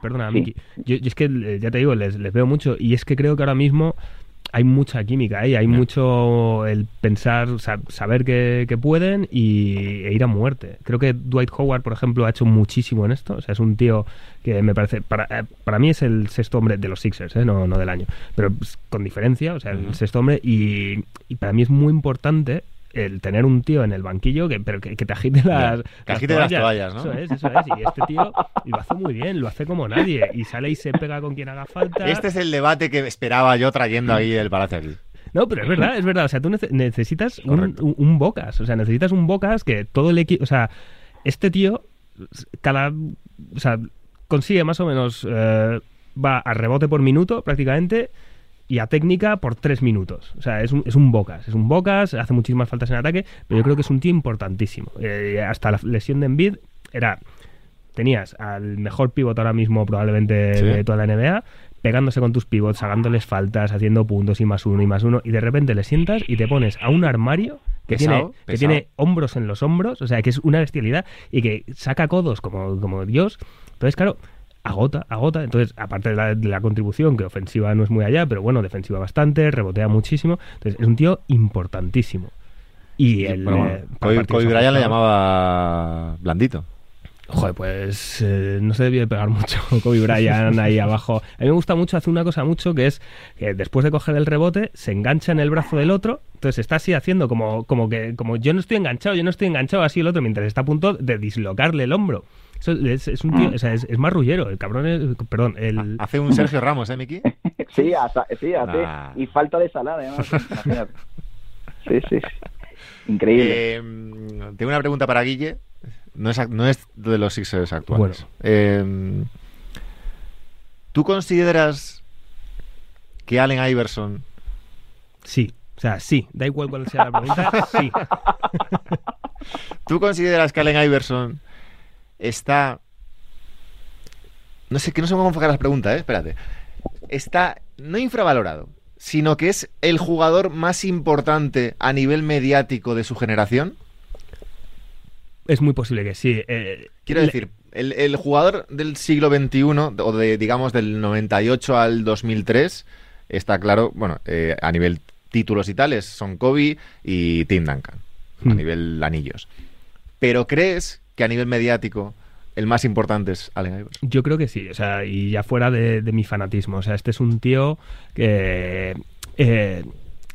perdona, Miki. Yo, es que, eh, ya te digo, les, les veo mucho y es que creo que ahora mismo hay mucha química ahí, hay mucho el pensar, saber que, pueden y, e ir a muerte. Creo que Dwight Howard, por ejemplo, ha hecho muchísimo en esto. O sea, es un tío que me parece, para, eh, para mí es el sexto hombre de los Sixers, ¿eh? no, no del año, pero pues, con diferencia, o sea, el sexto hombre y, y para mí es muy importante el tener un tío en el banquillo que, pero que, te agite las, que agite las toallas, ¿no? Eso es, eso es. Y este tío lo hace muy bien, lo hace como nadie. Y sale y se pega con quien haga falta. Este es el debate que esperaba yo trayendo ahí el Palacio aquí. No, pero es verdad, es verdad. O sea, tú necesitas un, Bocas. O sea, necesitas un Bocas que todo el equipo. O sea, este tío, cada. O sea, consigue más o menos. Eh, va a rebote por minuto prácticamente y a técnica por tres minutos. O sea, es un, es un Bocas. Es un Bocas, hace muchísimas faltas en ataque, pero yo creo que es un tío importantísimo. Eh, hasta la lesión de Embiid era... Tenías al mejor pivot ahora mismo probablemente de toda la NBA, pegándose con tus pivots, sacándoles faltas, haciendo puntos y más uno y más uno, y de repente le sientas y te pones a un armario que, tiene, que tiene hombros en los hombros, o sea, que es una bestialidad y que saca codos como, como Dios. Entonces, claro, agota, agota. Entonces, aparte de la, contribución, que ofensiva no es muy allá, pero bueno, defensiva bastante, rebotea muchísimo. Entonces, es un tío importantísimo. Y el. Eh, Kobe, Bryant le llamaba blandito. Joder, pues eh, no se debió pegar mucho <laughs> Kobe Bryant ahí abajo. A mí me gusta mucho, hace una cosa mucho que es que después de coger el rebote se engancha en el brazo del otro, entonces está así haciendo como, como que como yo no estoy enganchado, yo no estoy enganchado así el otro mientras está a punto de dislocarle el hombro es, un tío, mm. es, más rullero, el cabrón es, perdón, el... Hace un Sergio Ramos, ¿eh, Miki? sí, <laughs> sí, hace, y falta de salada, además, <laughs> Sí, sí, Increíble. Eh, tengo una pregunta para Guille. No es, no es de los Sixers actuales. Eh, ¿Tú consideras que Allen Iverson... Sí, o sea, sí, da igual cuál sea la pregunta, sí. <laughs> ¿Tú consideras que Allen Iverson está... No sé, que no sé cómo enfocar las preguntas, ¿eh? Espérate. Está no infravalorado, sino que es el jugador más importante a nivel mediático de su generación. Es muy posible que sí. Eh, Quiero decir, el, jugador del siglo XXI, o de, digamos, del 98 al 2003, está claro, bueno, eh, a nivel títulos y tales, son Kobe y Tim Duncan, a hmm. nivel anillos. Pero crees que a nivel mediático el más importante es Allen Iverson. Yo creo que sí, o sea, y ya fuera de, mi fanatismo. O sea, este es un tío que. Eh,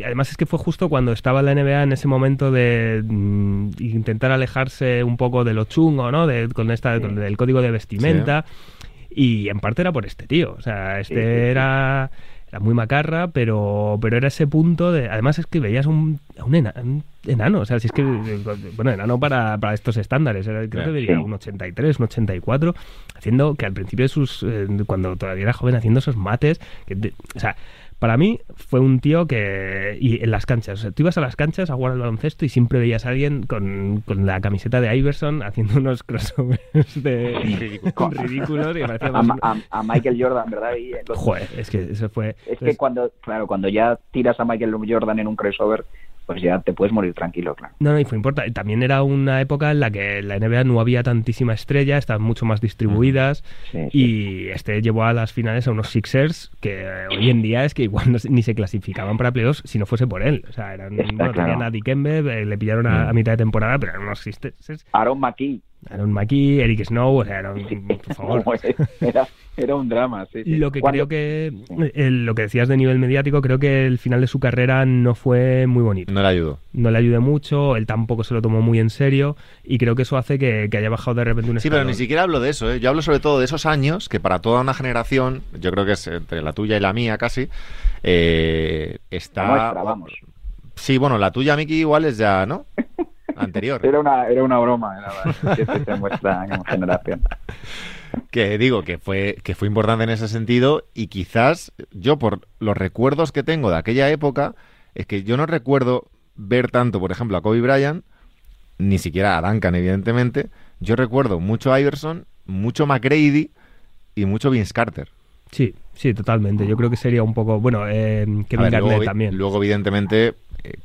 además es que fue justo cuando estaba la NBA en ese momento de mm, intentar alejarse un poco de lo chungo, ¿no? De, con esta, del código de vestimenta. Y en parte era por este tío. O sea, este era era muy macarra, pero, pero era ese punto de... Además es que veías un, un, enano, o sea, si es que... Bueno, enano para, para estos estándares, creo que diría un 83, un 84, haciendo que al principio de sus... Eh, cuando todavía era joven, haciendo esos mates, que, o sea, para mí fue un tío que... Y en las canchas, o sea, tú ibas a las canchas a jugar al baloncesto y siempre veías a alguien con, con la camiseta de Iverson haciendo unos crossovers de ridículos. Y a, a, Michael Jordan, ¿verdad? Y Joder, es que eso fue... Es que cuando, claro, cuando ya tiras a Michael Jordan en un crossover pues ya te puedes morir tranquilo, claro. No, no, y fue importante. También era una época en la que la NBA no había tantísima estrella, estaban mucho más distribuidas y este llevó a las finales a unos Sixers que hoy en día es que igual <laughs> ni se clasificaban para playoffs si no fuese por él. O sea, eran, bueno, tenían a Dikembe, eh, le pillaron a, mitad de temporada, pero eran unos Sixers. Aaron McKee. Aaron McKee, Eric Snow, o sea, era por favor. <laughs> era, un drama, sí. Lo que creo que, lo que decías de nivel mediático, creo que el final de su carrera no fue muy bonito. No le ayudó. No le ayudó mucho, él tampoco se lo tomó muy en serio y creo que eso hace que, haya bajado de repente un Sí, pero ni siquiera hablo de eso, ¿eh? yo hablo sobre todo de esos años que para toda una generación, yo creo que es entre la tuya y la mía casi, eh, está... vamos. Sí, bueno, la tuya, Miki, igual es ya, ¿no? <laughs> anterior. Era una, era una broma, era que se muestra en generación. <laughs> Que digo que fue, que fue importante en ese sentido y quizás yo por los recuerdos que tengo de aquella época, es que yo no recuerdo ver tanto, por ejemplo, a Kobe Bryant, ni siquiera a Duncan, evidentemente. Yo recuerdo mucho a Iverson, mucho McGrady y mucho Vince Carter. Sí, Sí, totalmente. Yo creo que sería un poco. Bueno, eh, Kevin A ver, Garnett luego, también. Luego, evidentemente,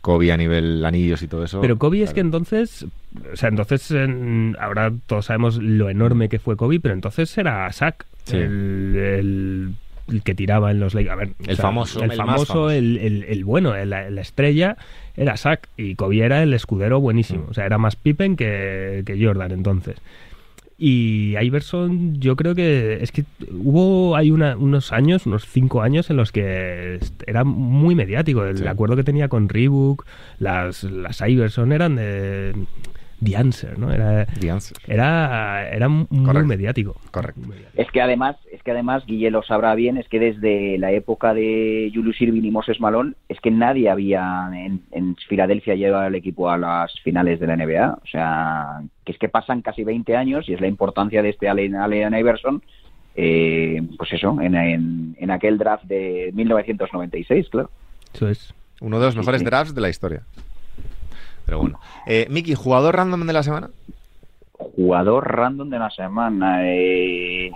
Kobe a nivel anillos y todo eso. Pero Kobe es que entonces, o sea, entonces en- ahora todos sabemos lo enorme que fue Kobe, pero entonces era Shaq, Sí. el, el- el que tiraba en los Lakers. A ver, o El famoso, el el famoso, famoso. El, el- el bueno, la, la estrella era Shaq y Kobe era el escudero buenísimo. Mm. O sea, era más Pippen que, que Jordan entonces. Y Iverson, yo creo que es que hubo hay una- unos años, unos cinco años en los que era muy mediático. El Sí. acuerdo que tenía con Reebok, las, las Iverson eran de The Answer, ¿no? Era, The Answer. era, era muy Correcto. mediático. Correcto. Muy mediático. Es que además, es que además, Guille lo sabrá bien, es que desde la época de Julius Irving y Moses Malone, es que nadie había en, en Filadelfia llevado al equipo a las finales de la NBA. O sea, que es que pasan casi 20 años y es la importancia de este Allen, Allen Iverson, eh, pues eso, en, en, en aquel draft de 1996, claro. Eso es. Uno de los Sí, mejores sí. drafts de la historia. Pero bueno. Eh, Miki, ¿jugador random de la semana? Jugador random de la semana. eh,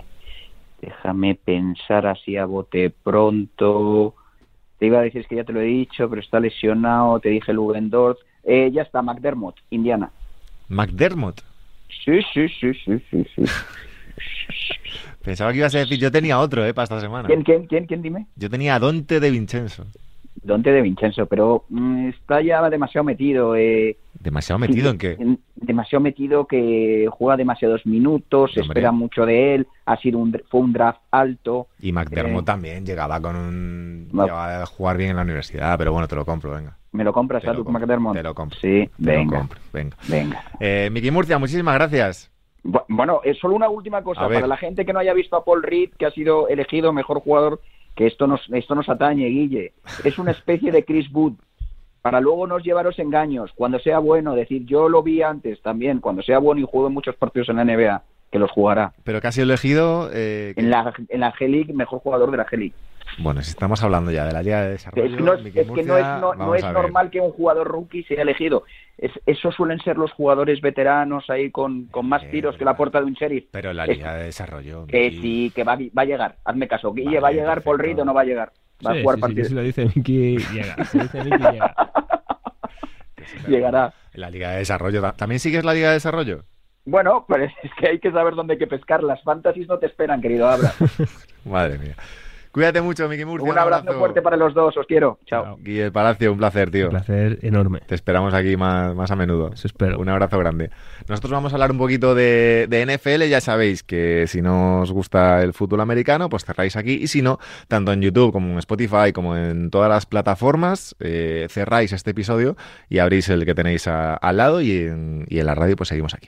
déjame pensar así a bote pronto. Te iba a decir es que ya te lo he dicho, pero está lesionado. Te dije Lugendorf. Eh, ya está, McDermott, Indiana. McDermott. Sí, sí, sí, sí, sí. sí. <laughs> Pensaba que ibas a decir, yo tenía otro, ¿eh? Para esta semana. ¿Quién, quién, quién, quién, dime? Yo tenía a Dante de Vincenzo. Dante de Vincenzo, pero mm, está ya demasiado metido. Eh, Demasiado metido en qué. demasiado metido que juega demasiados minutos, se espera mucho de él. Ha sido un, fue un draft alto. Y McDermott Eh. también llegaba con un. Llegaba a jugar bien en la universidad, pero bueno, te lo compro, venga. ¿Me lo compras a lo tu McDermott? te lo compro. Sí, Te lo venga, compro, venga. venga. Eh, Miki Murcia, muchísimas gracias. Bu- Bueno, es solo una última cosa. Para la gente que no haya visto a Paul Reed, que ha sido elegido mejor jugador, que esto nos, esto nos atañe, Guille. Es una especie de Chris Wood. Para luego no os llevaros engaños. Cuando sea bueno, decir, yo lo vi antes también. Cuando sea bueno y juegue muchos partidos en la NBA, que los jugará. Pero que ha sido elegido. eh, En la, en la G-League, mejor jugador de la G-League. Bueno, si estamos hablando ya de la Liga de Desarrollo. Es que no es, es que no es, no- no es normal que un jugador rookie sea elegido. Es, eso suelen ser los jugadores veteranos ahí con, con más Eh, tiros que la puerta de un sheriff. Pero en la Es- Liga de Desarrollo. Que Miki, sí, que va, va a llegar. Hazme caso. Guille, Vale, ¿va a llegar Paul perfecto. Reed o no va a llegar? Va Sí, a jugar sí, sí, partidos. si lo dice Miki, llega. Si lo dice Miki, llega. <laughs> sí, Llegará. En la Liga de Desarrollo. ta- ¿También sigues la Liga de Desarrollo? Bueno, pues es que hay que saber dónde hay que pescar. Las fantasies no te esperan, querido Abra. <laughs> Madre mía. Cuídate mucho, Miki Murcia. un abrazo fuerte para los dos. Os quiero. Chao. Guille Palacio, un placer, tío. Un placer enorme. Te esperamos aquí más, más a menudo. Eso espero. Un abrazo grande. Nosotros vamos a hablar un poquito de, de NFL. Ya sabéis que si no os gusta el fútbol americano, pues cerráis aquí. Y si no, tanto en YouTube como en Spotify, como en todas las plataformas, eh, cerráis este episodio y abrís el que tenéis a- al lado. Y en, y en la radio, pues seguimos aquí.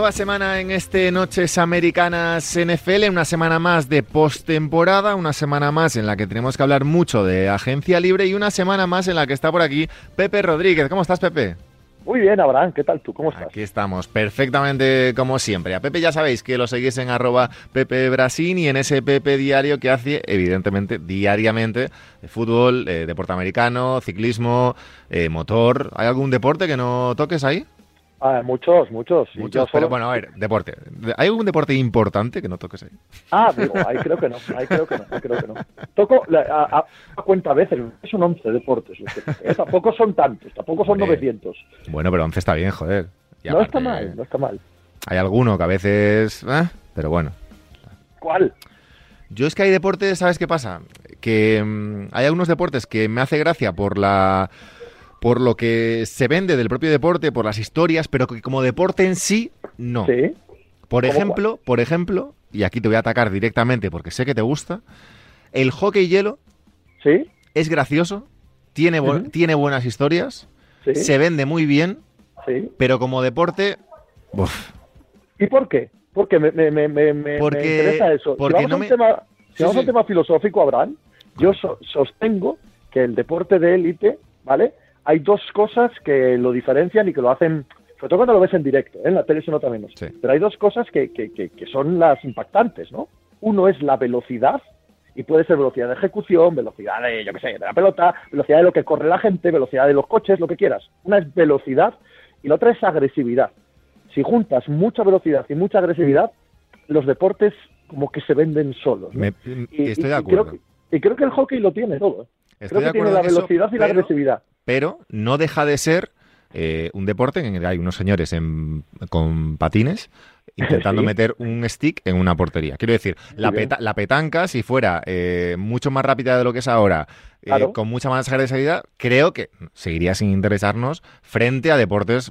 Nueva semana en este Noches Americanas NFL, una semana más de postemporada, una semana más en la que tenemos que hablar mucho de agencia libre y una semana más en la que está por aquí Pepe Rodríguez. ¿Cómo estás, Pepe? Muy bien, Abraham, ¿qué tal tú? ¿Cómo estás? Aquí estamos, perfectamente como siempre. A Pepe ya sabéis que lo seguís en arroba Pepe Brasín y en ese Pepe diario que hace, evidentemente, diariamente, de fútbol, eh, deporte americano, ciclismo, eh, motor. ¿Hay algún deporte que no toques ahí? Ah, muchos, muchos. Muchos, pero solo- bueno, a ver, deporte. ¿Hay algún deporte importante que no toques ahí? Ah, digo, ahí creo que no, ahí creo que no, ahí creo que no. Toco la, a, a- cuenta veces, son 11 deportes. los que ¿eh? Tampoco son tantos, tampoco son Hombre. 900. Bueno, pero 11 está bien, joder. Y No aparte, está mal, no está mal. Hay alguno que a veces... eh, pero bueno. ¿Cuál? Yo es que hay deportes, ¿sabes qué pasa? Que mm, hay algunos deportes que me hace gracia por la por lo que se vende del propio deporte, por las historias, pero que como deporte en sí, no. Sí. Por ¿Cómo ejemplo, por ejemplo, y aquí te voy a atacar directamente porque sé que te gusta, el hockey hielo Sí, es gracioso, tiene, bu- tiene buenas historias, sí, se vende muy bien, sí. pero como deporte, uf, ¿Y por qué? Porque me, me, me, me, Porque- interesa eso. porque si vamos no a un tema, Si vamos al tema filosófico, Abraham, yo so- sostengo que el deporte de élite, ¿vale? Hay dos cosas que lo diferencian y que lo hacen, sobre todo cuando lo ves en directo, ¿eh? en la tele se nota menos. Sí. Pero hay dos cosas que, que- que- que son las impactantes, ¿no? Uno es la velocidad, y puede ser velocidad de ejecución, velocidad de, yo qué sé, de la pelota, velocidad de lo que corre la gente, velocidad de los coches, lo que quieras. Una es velocidad y la otra es agresividad. Si juntas mucha velocidad y mucha agresividad, los deportes como que se venden solos. ¿no? Me- Y- estoy y- de y creo acuerdo. que- y creo que el hockey lo tiene todo. ¿eh? Estoy creo que tiene acuerdo la eso, velocidad y la agresividad. Pero no deja de ser eh, un deporte en el que hay unos señores en- con patines <laughs> intentando Sí. meter un stick en una portería. Quiero decir, la, peta- petanca, si fuera eh, mucho más rápida de lo que es ahora, eh, Claro. con mucha más agresividad, creo que seguiría sin interesarnos frente a deportes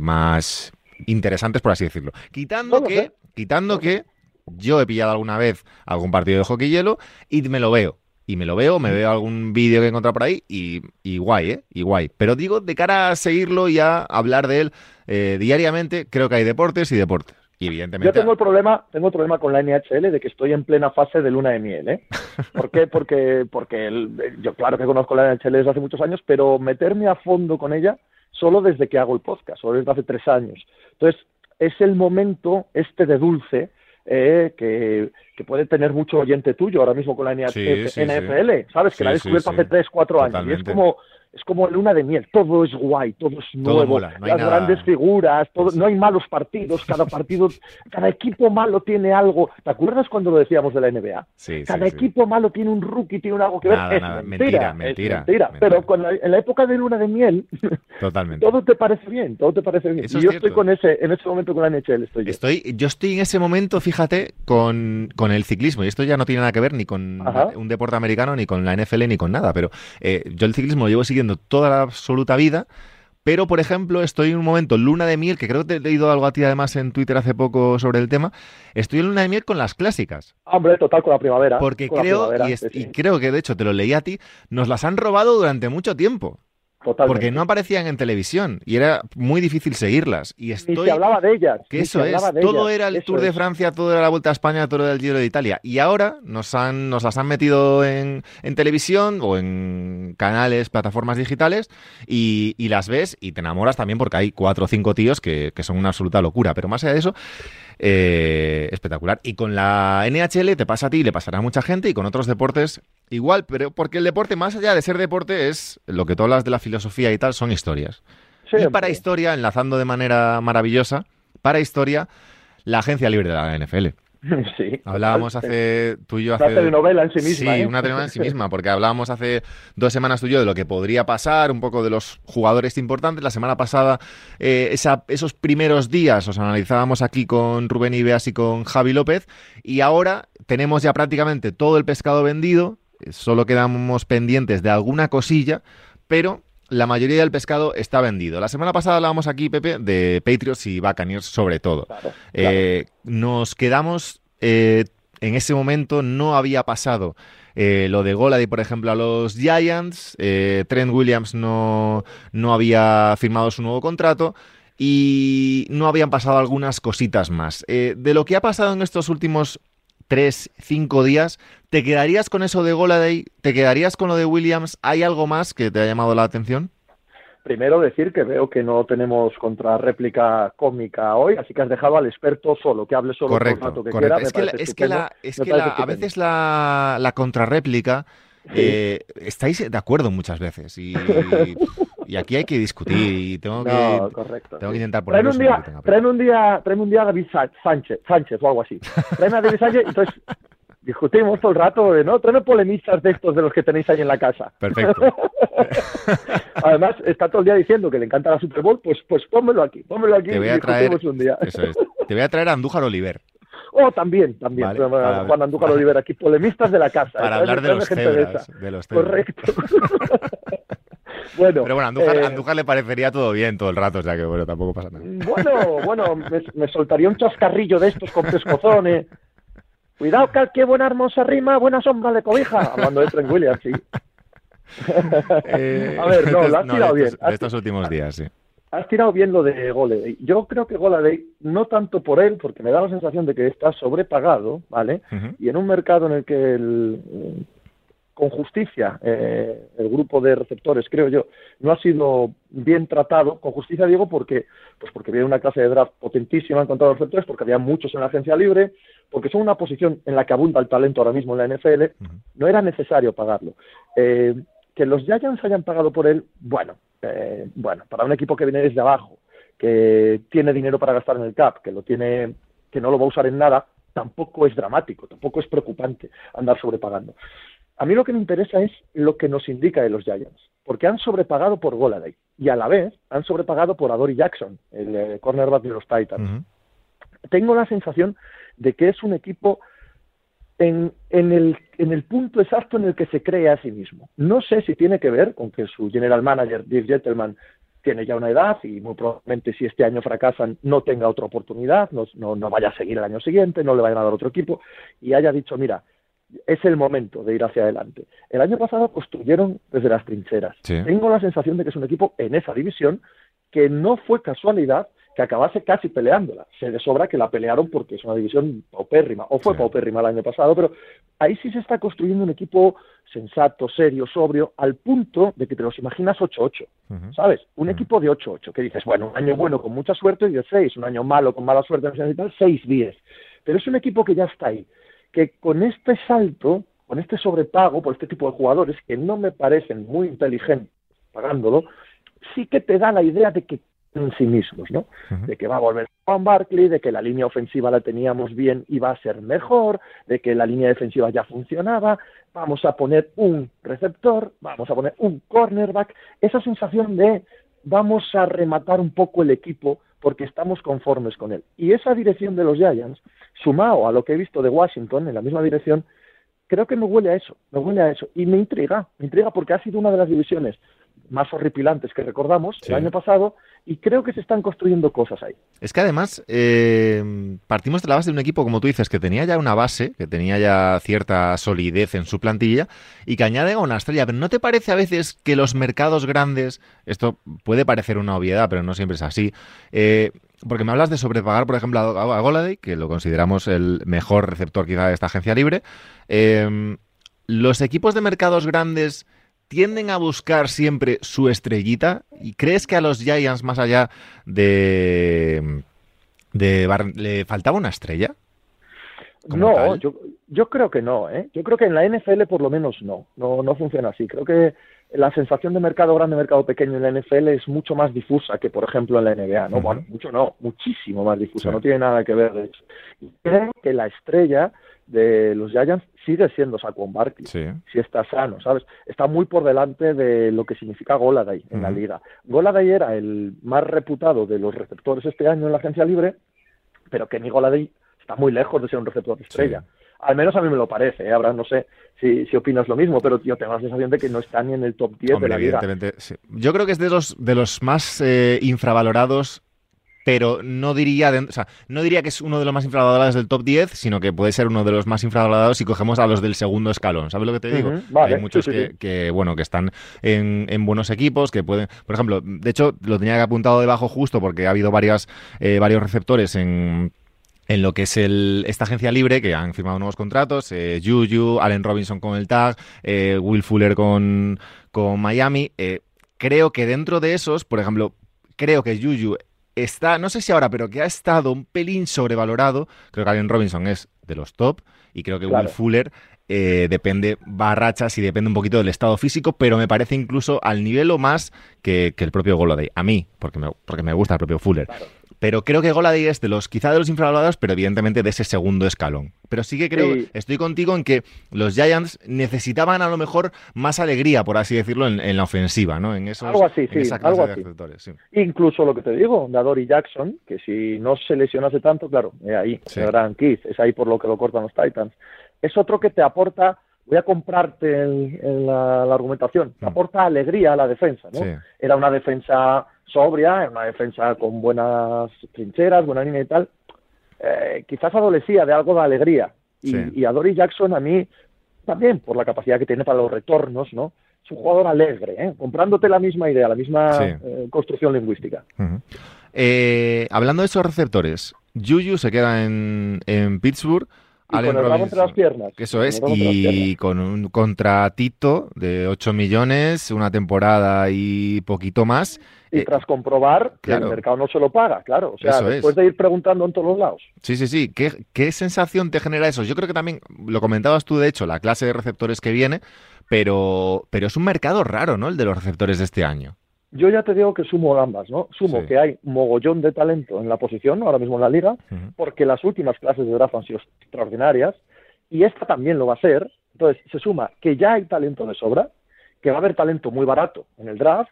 más interesantes, por así decirlo. Quitando No que, sé. quitando que yo he pillado alguna vez algún partido de hockey hielo y me lo veo. Y me lo veo, me veo algún vídeo que he encontrado por ahí y, y guay, ¿eh? Y guay. Pero digo, de cara a seguirlo y a hablar de él eh, diariamente, creo que hay deportes y deportes. Y Yo evidentemente... tengo el problema, tengo el problema con la NHL de que estoy en plena fase de luna de miel, ¿eh? <laughs> ¿Por qué? Porque, porque el- yo claro que conozco la NHL desde hace muchos años, pero meterme a fondo con ella solo desde que hago el podcast, solo desde hace tres años. Entonces, es el momento este de dulce eh, que, que puede tener mucho oyente tuyo ahora mismo con la NHL, Sí, sí, NFL, ¿sabes? Que la sí, descubierto hace tres, cuatro años. Y es como, es como luna de miel, todo es guay, todo es Todo nuevo, mola, no las nada- grandes figuras, todo, no hay malos partidos, cada partido, cada equipo malo tiene algo. ¿Te acuerdas cuando lo decíamos de la NBA? Sí, Cada sí. equipo malo tiene un rookie, tiene un algo que ver. Nada, es nada, mentira, mentira, es mentira, mentira. mentira. Pero con la- en la época de luna de miel, <laughs> Totalmente. todo te parece bien, todo te parece bien. Eso y es yo estoy con ese, en ese momento con la NHL, estoy yo. Estoy, yo estoy en ese momento, fíjate, con, con el ciclismo. Y esto ya no tiene nada que ver ni con Ajá. un deporte americano, ni con la NFL, ni con nada. Pero eh, yo el ciclismo lo llevo siguiendo toda la absoluta vida. Pero, por ejemplo, estoy en un momento luna de miel, que creo que te he leído algo a ti además en Twitter hace poco sobre el tema. Estoy en luna de miel con las clásicas. Hombre, total con la primavera. Porque la creo, primavera, y, es- sí, y creo que de hecho te lo leí a ti, nos las han robado durante mucho tiempo. Totalmente. Porque no aparecían en televisión y era muy difícil seguirlas. Y Ni estoy... se hablaba de ellas. Que ni eso es, de todo ellas, era el Tour de. Francia, todo era la Vuelta a España, todo era el Giro de Italia. Y ahora nos, han, nos las han metido en, en televisión o en canales, plataformas digitales y, y las ves y te enamoras también porque hay cuatro o cinco tíos que, que son una absoluta locura. Pero más allá de eso, eh, espectacular. Y con la NHL te pasa a ti, le pasará a mucha gente y con otros deportes igual, pero porque el deporte, más allá de ser deporte, es lo que tú hablas de la filosofía y tal, son historias. Y para historia, enlazando de manera maravillosa, para historia, la agencia libre de la NFL. <laughs> Sí. Hablábamos hace tú y yo Una hace telenovela en sí misma. Sí, ¿eh? una telenovela en sí <laughs> misma, porque hablábamos hace dos semanas tú y yo de lo que podría pasar, un poco de los jugadores importantes. La semana pasada, eh, esa- esos primeros días los analizábamos aquí con Rubén Ibeas y con Javi López, y ahora tenemos ya prácticamente todo el pescado vendido, eh, solo quedamos pendientes de alguna cosilla, pero la mayoría del pescado está vendido. La semana pasada hablábamos aquí, Pepe, de Patriots y Buccaneers sobre todo. Claro, claro. Eh, nos quedamos eh, en ese momento, no había pasado eh, lo de Golady, por ejemplo, a los Giants. Trent Williams no, no había firmado su nuevo contrato. Y no habían pasado algunas cositas más. Eh, de lo que ha pasado en estos últimos tres, cinco días, ¿te quedarías con eso de Goladay? ¿Te quedarías con lo de Williams? ¿Hay algo más que te ha llamado la atención? Primero decir que veo que no tenemos contrarréplica cómica hoy, así que has dejado al experto solo, que hable solo el rato que correcto. quiera. Es que, la, es que, la- estupendo, es me que parece la- a veces la, contrarréplica eh, estáis de acuerdo muchas veces y, <laughs> y aquí hay que discutir y tengo que, No, correcto. tengo que intentar ponerlo un día, tráeme un día, tráeme un día a David Sánchez, Sánchez o algo así. Tráeme a David Sánchez y entonces discutimos todo el rato, ¿no? Tráeme polemistas de estos de los que tenéis ahí en la casa. Perfecto. <laughs> Además, está todo el día diciendo que le encanta la Super Bowl, pues, pues pónmelo aquí, pónmelo aquí Te voy y a traer, un día. eso es, te voy a traer a Andújar Oliver Oh, también, también. Vale, Pero, para- Juan Andújar para- Oliver aquí, polemistas de la casa. para ¿eh? hablar de los de cebras. esa. De los cebras. Correcto. <laughs> bueno, Pero bueno, a Andújar, eh, Andújar le parecería todo bien todo el rato, o sea que bueno, tampoco pasa nada. Bueno, bueno, me, me soltaría un chascarrillo de estos con pescozones. Cuidado, que qué buena hermosa rima, buena sombra de cobija. Hablando de Trent Williams, sí. <laughs> Eh, A ver, no, lo has tirado estos- bien. De estos últimos días, sí. has tirado bien lo de Goladey. Yo creo que Goladey, no tanto por él, porque me da la sensación de que está sobrepagado, ¿vale? Y en un mercado en el que el, con justicia eh, el grupo de receptores, creo yo, no ha sido bien tratado. Con justicia digo porque, pues porque había una clase de draft potentísima en cuanto a los receptores, porque había muchos en la agencia libre, porque son una posición en la que abunda el talento ahora mismo en la NFL, no era necesario pagarlo. Eh, que los Giants hayan pagado por él, bueno, eh, bueno, para un equipo que viene desde abajo, que tiene dinero para gastar en el cap, que lo tiene, que no lo va a usar en nada, tampoco es dramático, tampoco es preocupante andar sobrepagando. A mí lo que me interesa es lo que nos indica de los Giants, porque han sobrepagado por Goladay y a la vez han sobrepagado por Adori Jackson, el eh, cornerback de los Titans. Tengo la sensación de que es un equipo en, en, el, en el punto exacto en el que se cree a sí mismo. No sé si tiene que ver con que su general manager, Dave Gentleman, tiene ya una edad y muy probablemente si este año fracasan no tenga otra oportunidad, no, no, no vaya a seguir el año siguiente, no le vaya a dar otro equipo y haya dicho, mira, es el momento de ir hacia adelante. El año pasado construyeron desde las trincheras. Tengo la sensación de que es un equipo en esa división que no fue casualidad que acabase casi peleándola. Se de sobra que la pelearon porque es una división paupérrima, o fue paupérrima el año pasado, pero ahí sí se está construyendo un equipo sensato, serio, sobrio, al punto de que te los imaginas 8-8, ¿sabes? Un equipo de 8-8, que dices, bueno, un año bueno con mucha suerte y de 6, un año malo con mala suerte, 6-10. Pero es un equipo que ya está ahí que con este salto, con este sobrepago por este tipo de jugadores que no me parecen muy inteligentes pagándolo, sí que te da la idea de que en sí mismos, ¿no? De que va a volver Juan Barkley, de que la línea ofensiva la teníamos bien y va a ser mejor, de que la línea defensiva ya funcionaba, vamos a poner un receptor, vamos a poner un cornerback, esa sensación de vamos a rematar un poco el equipo porque estamos conformes con él. Y esa dirección de los Giants, sumado a lo que he visto de Washington en la misma dirección, creo que me huele a eso, me huele a eso. Y me intriga, me intriga porque ha sido una de las divisiones más horripilantes que recordamos el año pasado y creo que se están construyendo cosas ahí. Es que además eh, partimos de la base de un equipo, como tú dices, que tenía ya una base, que tenía ya cierta solidez en su plantilla y que añade una estrella. Pero ¿no te parece a veces que los mercados grandes, esto puede parecer una obviedad, pero no siempre es así, eh, porque me hablas de sobrepagar, por ejemplo, a Goladay, que lo consideramos el mejor receptor quizá de esta agencia libre. Eh, los equipos de mercados grandes tienden a buscar siempre su estrellita? ¿Y crees que a los Giants, más allá de, de le faltaba una estrella? No, yo, yo creo que no, ¿eh? Yo creo que en la NFL por lo menos no, no, no funciona así. Creo que la sensación de mercado grande, mercado pequeño en la NFL es mucho más difusa que, por ejemplo, en la NBA, ¿no? Bueno, mucho no, muchísimo más difusa, no tiene nada que ver, de hecho. Y creo que la estrella de los Giants sigue siendo Saquon Barkley, si está sano, ¿sabes? Está muy por delante de lo que significa Goladay en la liga. Goladay era el más reputado de los receptores este año en la agencia libre, pero Kenny Goladay está muy lejos de ser un receptor estrella. Al menos a mí me lo parece, ¿eh? no sé si, si opinas lo mismo, pero yo tengo la sensación de que no está ni en el top 10 de la liga. Yo creo que es de los, de los más eh, infravalorados pero no diría, o sea, no diría que es uno de los más infravalorados del top 10, sino que puede ser uno de los más infravalorados si cogemos a los del segundo escalón. ¿Sabes lo que te digo? Hay muchos que, bueno, que están en, buenos equipos, que pueden, por ejemplo, de hecho, lo tenía que apuntado debajo justo porque ha habido varias, eh, varios receptores en en lo que es el, esta agencia libre, que han firmado nuevos contratos, eh, Juju, Allen Robinson con el tag, eh, Will Fuller con, con Miami. Eh, creo que dentro de esos, por ejemplo, creo que Juju está, no sé si ahora, pero que ha estado un pelín sobrevalorado. Creo que Allen Robinson es de los top y creo que Will Fuller eh, depende, va y depende un poquito del estado físico, pero me parece incluso al nivel o más que, el propio Goladay. A mí, porque me, porque me gusta el propio Fuller. Pero creo que Goladay es de los, quizá de los infravalorados, pero evidentemente de ese segundo escalón. Pero sí que creo, estoy contigo en que los Giants necesitaban a lo mejor más alegría, por así decirlo, en, la ofensiva, ¿no? En esos, algo así, sí, algo así. Incluso lo que te digo, Dadori Jackson, que si no se lesionase tanto, claro, es ahí, el gran Keith, es ahí por lo que lo cortan los Titans. Es otro que te aporta voy a comprarte en, la, argumentación, mm. aporta alegría a la defensa, ¿no? Era una defensa sobria, una defensa con buenas trincheras, buena línea y tal, eh, quizás adolecía de algo de alegría. Y, a Dory Jackson a mí también, por la capacidad que tiene para los retornos, ¿no? es un jugador alegre, ¿eh? comprándote la misma idea, la misma eh, construcción lingüística. Eh, hablando de esos receptores, Juju se queda en, en Pittsburgh. Y con el entre las piernas. Eso es, y con un contratito de 8 millones, una temporada y poquito más. Y tras comprobar que el mercado no se lo paga, claro. O sea, después de ir preguntando en todos los lados. Sí, sí, sí. ¿Qué, ¿Qué sensación te genera eso? Yo creo que también, lo comentabas tú, de hecho, la clase de receptores que viene, pero, pero es un mercado raro, ¿no? El de los receptores de este año. Yo ya te digo que sumo ambas, ¿no? Sumo que hay mogollón de talento en la posición, ahora mismo en la liga, porque las últimas clases de draft han sido extraordinarias y esta también lo va a ser. Entonces, se suma que ya hay talento de sobra, que va a haber talento muy barato en el draft,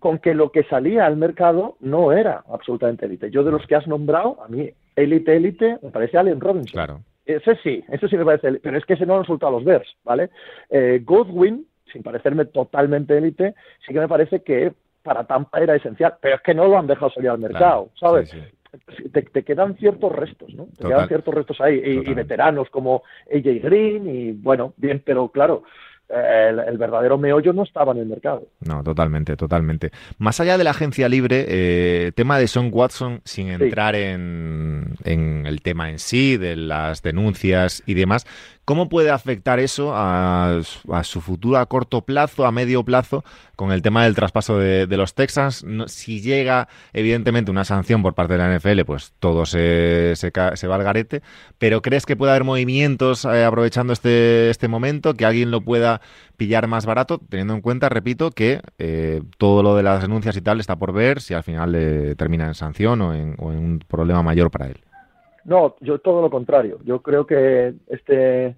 con que lo que salía al mercado no era absolutamente élite. Yo de los que has nombrado, a mí élite, élite, me parece Allen Robinson. Claro. Ese sí, eso sí me parece, pero es que ese no han soltado los Bears, ¿vale? Eh, Godwin, sin parecerme totalmente élite, sí que me parece que para Tampa era esencial, pero es que no lo han dejado salir al mercado, ¿sabes? Te, quedan ciertos restos, ¿no? Te quedan ciertos restos ahí, y, y, veteranos como AJ Green, y bueno, bien, pero claro, el, verdadero meollo no estaba en el mercado. No, totalmente, totalmente. Más allá de la agencia libre, eh, tema de Son Watson, sin entrar en, en, el tema en sí, de las denuncias y demás, ¿Cómo puede afectar eso a, su futuro a corto plazo, a medio plazo, con el tema del traspaso de, los Texans? si llega, evidentemente, una sanción por parte de la NFL, pues todo se, se, va al garete. Pero ¿crees que puede haber movimientos eh, aprovechando este, este momento, que alguien lo pueda pillar más barato, teniendo en cuenta, repito, que eh, todo lo de las denuncias y tal está por ver si al final termina en sanción o en un problema mayor para él? No, yo todo lo contrario. Yo creo que este,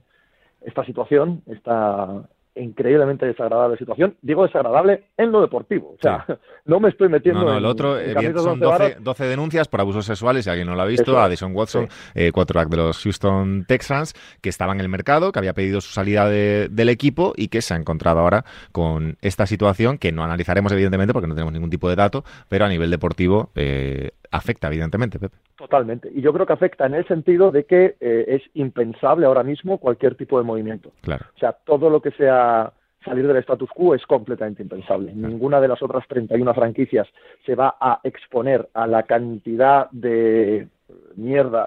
esta situación, esta increíblemente desagradable situación, digo desagradable en lo deportivo. O sea, <laughs> no me estoy metiendo no, no, el otro, son 12, denuncias por abusos sexuales, si alguien no lo ha visto, a Dyson Watson, sí. cuatro de los Houston Texans, que estaba en el mercado, que había pedido su salida del equipo y que se ha encontrado ahora con esta situación que no analizaremos evidentemente porque no tenemos ningún tipo de dato, pero a nivel deportivo eh, afecta, evidentemente, Pepe. Totalmente. Y yo creo que afecta en el sentido de que eh, es impensable ahora mismo cualquier tipo de movimiento. Claro. O sea, todo lo que sea salir del status quo es completamente impensable. Ninguna de las otras 31 franquicias se va a exponer a la cantidad de mierda.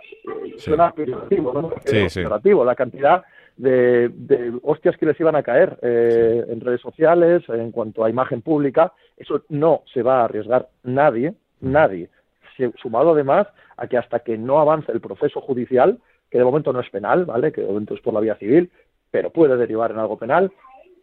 Suena peyorativo, ¿no? Sí, sí. La cantidad de, hostias que les iban a caer eh, en redes sociales, en cuanto a imagen pública. Eso no se va a arriesgar nadie, nadie sumado además a que hasta que no avance el proceso judicial, que de momento no es penal, ¿vale? Que de momento es por la vía civil, pero puede derivar en algo penal,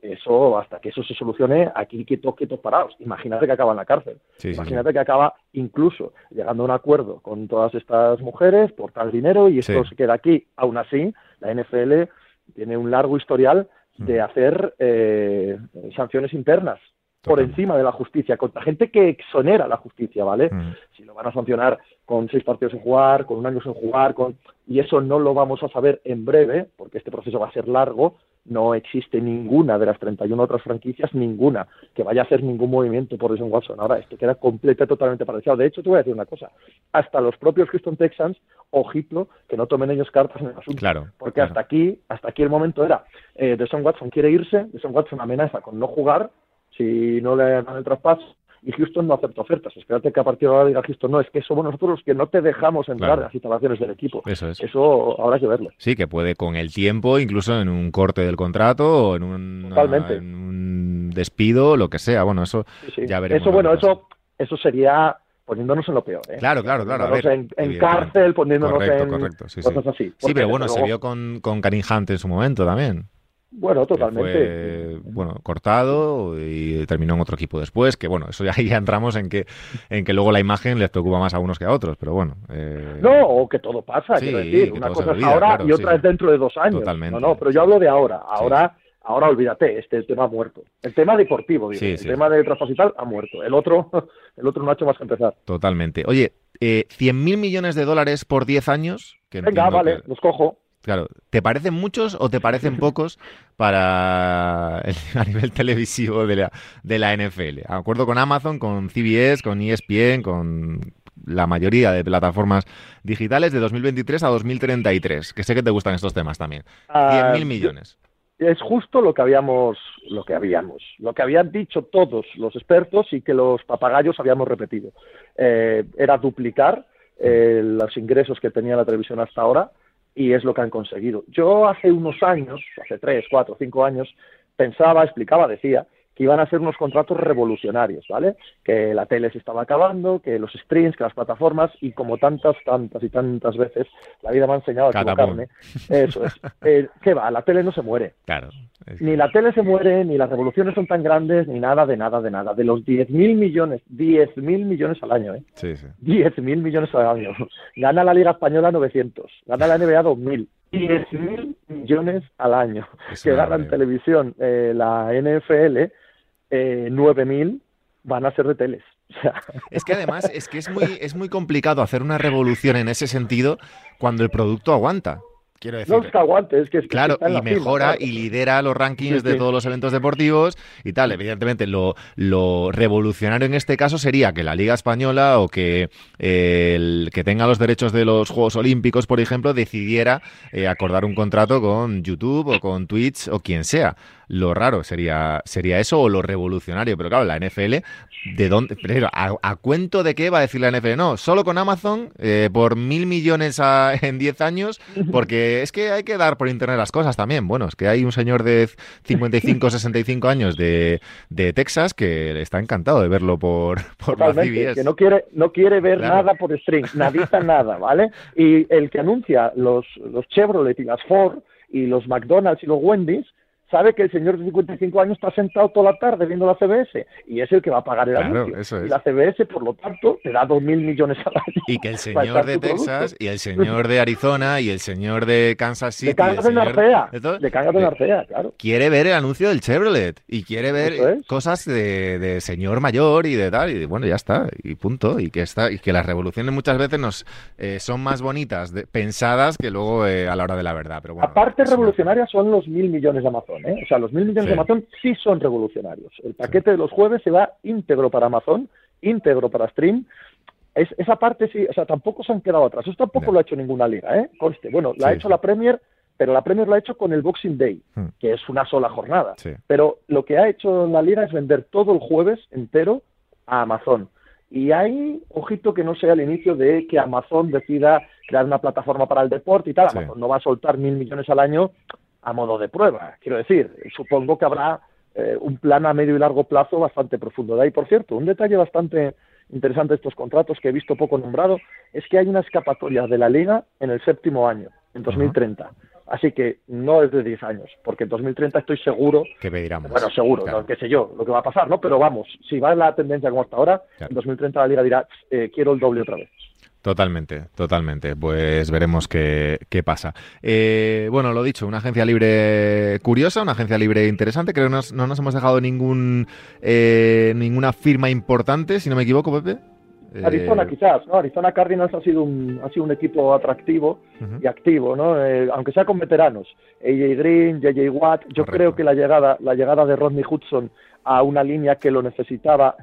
eso, hasta que eso se solucione, aquí quietos, quietos parados. Imagínate que acaba en la cárcel. Imagínate que acaba incluso llegando a un acuerdo con todas estas mujeres por tal dinero y esto se queda aquí. Aún así, la NFL tiene un largo historial de hacer eh, sanciones internas por encima de la justicia, contra gente que exonera la justicia, ¿vale? Mm. Si lo van a sancionar con seis partidos en jugar, con un año sin jugar, con... y eso no lo vamos a saber en breve, porque este proceso va a ser largo, no existe ninguna de las 31 otras franquicias, ninguna, que vaya a hacer ningún movimiento por Jason Watson. Ahora, esto queda completamente, totalmente paralizado. De hecho, te voy a decir una cosa, hasta los propios Houston Texans, ojito, que no tomen ellos cartas en el asunto. Claro. Porque hasta aquí, hasta aquí el momento era, eh, Watson quiere irse, Deshaun Watson amenaza con no jugar, si no le dan el traspaso y Houston no acepta ofertas. Espérate que a partir de ahora diga Houston, no, es que somos nosotros los que no te dejamos entrar en las instalaciones del equipo. Eso es. Eso habrá que verlo. Sí, que puede con el tiempo, incluso en un corte del contrato o en un, en un despido, lo que sea. Bueno, eso ya veremos. Eso, bueno, eso, eso sería poniéndonos en lo peor. ¿eh? Claro, claro, claro. en, cárcel, poniéndonos en correcto, sí, cosas así. Sí, pero bueno, se vio con, con Karim Hunt en su momento también. Bueno, totalmente. Fue, bueno, cortado y terminó en otro equipo después, que bueno, eso ya, <laughs> ya entramos en que en que luego la imagen les preocupa más a unos que a otros, pero bueno. Eh... No, o que todo pasa, quiero decir, una cosa es ahora y otra es dentro de dos años. Totalmente. No, no, pero yo hablo de ahora. Ahora, ahora olvídate, este el tema ha muerto. El tema deportivo, digo, el tema de traspaso ha muerto. El otro, <laughs> el otro no ha hecho más que empezar. Totalmente. Oye, eh, 100.000 millones de dólares por 10 años. Que Venga, vale, los cojo. Claro, ¿te parecen muchos o te parecen <laughs> pocos para a nivel televisivo de la, de la NFL? Acuerdo con Amazon, con CBS, con ESPN, con la mayoría de plataformas digitales de 2023 a 2033, que sé que te gustan estos temas también. Uh, 100.000 millones. es justo lo que habíamos, lo que habíamos, lo que habían dicho todos los expertos y que los papagayos habíamos repetido. Eh, era duplicar eh, los ingresos que tenía la televisión hasta ahora y es lo que han conseguido. Yo hace unos años, hace tres, cuatro, cinco años, pensaba, explicaba, decía que iban a ser unos contratos revolucionarios, ¿vale? Que la tele se estaba acabando, que los streams, que las plataformas, y como tantas, tantas y tantas veces, la vida me ha enseñado a equivocarme. Eso es. Eh, ¿Qué va? La tele no se muere. Claro. Ni la tele se muere, ni las revoluciones son tan grandes, ni nada, de nada, de nada. De los 10.000 millones, 10.000 millones al año, ¿eh? Sí, sí. 10.000 millones al año. Gana la Liga Española 900, gana la NBA 2.000. 10.000 millones al año. Es que una gana en barbaridad. televisión eh, la NFL, eh, 9.000 van a ser de teles. <laughs> Es que además es que es muy, es muy complicado hacer una revolución en ese sentido cuando el producto aguanta. Quiero decir. no es que aguante, es que, es que Claro, y mejora claro. y lidera los rankings Sí, de sí. todos los eventos deportivos y tal. Evidentemente, lo, lo revolucionario en este caso sería que la Liga Española o que eh, el que tenga los derechos de los Juegos Olímpicos, por ejemplo, decidiera eh, acordar un contrato con YouTube o con Twitch o quien sea. Lo raro sería, sería eso o lo revolucionario. Pero claro, la NFL, ¿de dónde? Primero, ¿a, a cuento de qué va a decir la NFL? No, solo con Amazon eh, por mil millones a- en 10 años, porque es que hay que dar por internet las cosas también. Bueno, es que hay un señor de 55, 65 <laughs> años de, de Texas que está encantado de verlo por, por la CBS. que no quiere, no quiere ver Claro. nada por stream, nadita <laughs> nada, ¿vale? Y el que anuncia los, los Chevrolet y las Ford y los McDonald's y los Wendy's sabe que el señor de 55 años está sentado toda la tarde viendo la CBS y es el que va a pagar el Claro, anuncio. eso es. Y la CBS, por lo tanto, te da 2.000 millones al año. Y que el <laughs> señor de producto. Texas y el señor de Arizona y el señor de Kansas City el cagas en señor Arcea, de todo- le cagas en le- Arcea, claro. quiere ver el anuncio del Chevrolet y quiere ver es. cosas de, de señor mayor y de tal y de- bueno ya está y punto y que está y que las revoluciones muchas veces nos eh, son más bonitas de- pensadas que luego eh, a la hora de la verdad pero bueno Aparte una- revolucionarias son los mil millones de Amazon, ¿eh? O sea, los mil millones Sí. de Amazon sí son revolucionarios. El paquete de los jueves se va íntegro para Amazon, íntegro para Stream. Es, esa parte sí, o sea, tampoco se han quedado atrás. Eso tampoco Ya. lo ha hecho ninguna liga, ¿eh? Conste. Bueno, la ha Sí, hecho sí. la Premier, pero la Premier lo ha hecho con el Boxing Day, Hmm. que es una sola jornada. Sí. Pero lo que ha hecho la liga es vender todo el jueves entero a Amazon. Y hay, ojito que no sea el inicio de que Amazon decida crear una plataforma para el deporte y tal. Sí. Amazon no va a soltar mil millones al año a modo de prueba. Quiero decir, supongo que habrá eh, un plan a medio y largo plazo bastante profundo. De ahí, por cierto, un detalle bastante interesante de estos contratos que he visto poco nombrado es que hay una escapatoria de la liga en el séptimo año, en 2030. Así que no es de 10 años, porque en 2030 estoy seguro que pediramos bueno, seguro, Claro. no, qué sé yo, lo que va a pasar, ¿no? Pero vamos, si va la tendencia como hasta ahora, Claro. en 2030 la liga dirá, eh, quiero el doble otra vez. Totalmente, totalmente. Pues veremos qué, qué pasa. Eh, bueno, lo dicho, una agencia libre curiosa, una agencia libre interesante. Creo que nos- no nos hemos dejado ningún eh, ninguna firma importante, si no me equivoco, Pepe. Eh, Arizona quizás, ¿no? Arizona Cardinals ha sido un, ha sido un equipo atractivo y activo, ¿no? Eh, aunque sea con veteranos, AJ Green, JJ Watt, yo Correcto. creo que la llegada, la llegada de Rodney Hudson a una línea que lo necesitaba,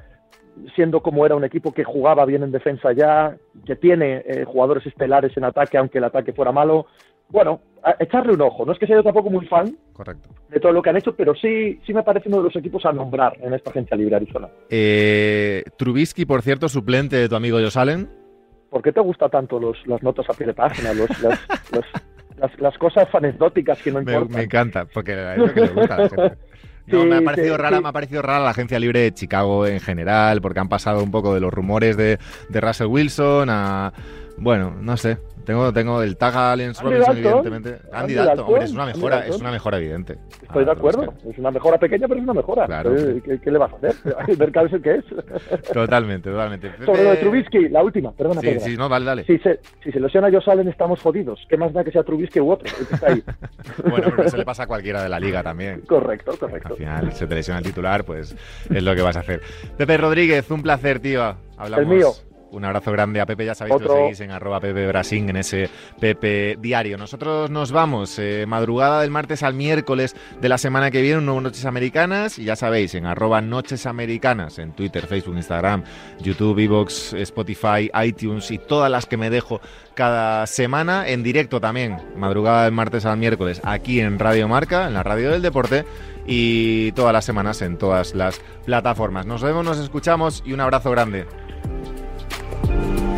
siendo como era un equipo que jugaba bien en defensa ya, que tiene eh, jugadores estelares en ataque, aunque el ataque fuera malo, bueno, a- echarle un ojo. No es que sea yo tampoco muy fan Correcto. de todo lo que han hecho, pero sí, sí me parece uno de los equipos a nombrar en esta agencia libre Arizona. Eh, Trubisky, por cierto, suplente de tu amigo Josh Allen. ¿Por qué te gusta tanto los, las notas a pie de página, los, las, los- las, las cosas anecdóticas que no Me, importan? me encanta, porque es lo que le gusta a la gente. No, Sí, me ha parecido sí, rara, sí. me ha parecido rara la agencia libre de Chicago en general, porque han pasado un poco de los rumores de, de Russell Wilson a bueno, no sé. Tengo, tengo el tag a Andy Robinson, evidentemente. Andy Andy Dalton, Dalton, hombre, es una mejora, Dalton. es una mejora evidente. Estoy Ah, de acuerdo. Trubisky. Es una mejora pequeña, pero es una mejora. Claro. ¿Qué, qué le vas a hacer? <laughs> El mercado es el que es. Totalmente, totalmente. <laughs> Sobre lo de Trubisky, la última, perdona, Sí, sí, no, vale, dale. Si se, si se lesiona Josh Allen, estamos jodidos. ¿Qué más da que sea Trubisky u otro? El que está ahí. <laughs> Bueno, pero eso le pasa a cualquiera de la liga también. correcto, Al correcto. final se te lesiona el titular, pues es lo que vas a hacer. Pepe Rodríguez, un placer, tío. Hablamos El mío. Un abrazo grande a Pepe, ya sabéis que lo seguís en arroba Pepe Brasín, en ese Pepe Diario. Nosotros nos vamos, eh, madrugada del martes al miércoles de la semana que viene, un nuevo Noches Americanas, y ya sabéis, en arroba Noches Americanas, en Twitter, Facebook, Instagram, YouTube, Evox, Spotify, iTunes y todas las que me dejo cada semana, en directo también, madrugada del martes al miércoles, aquí en Radio Marca, en la radio del deporte, y todas las semanas en todas las plataformas. Nos vemos, nos escuchamos y un abrazo grande. Bye.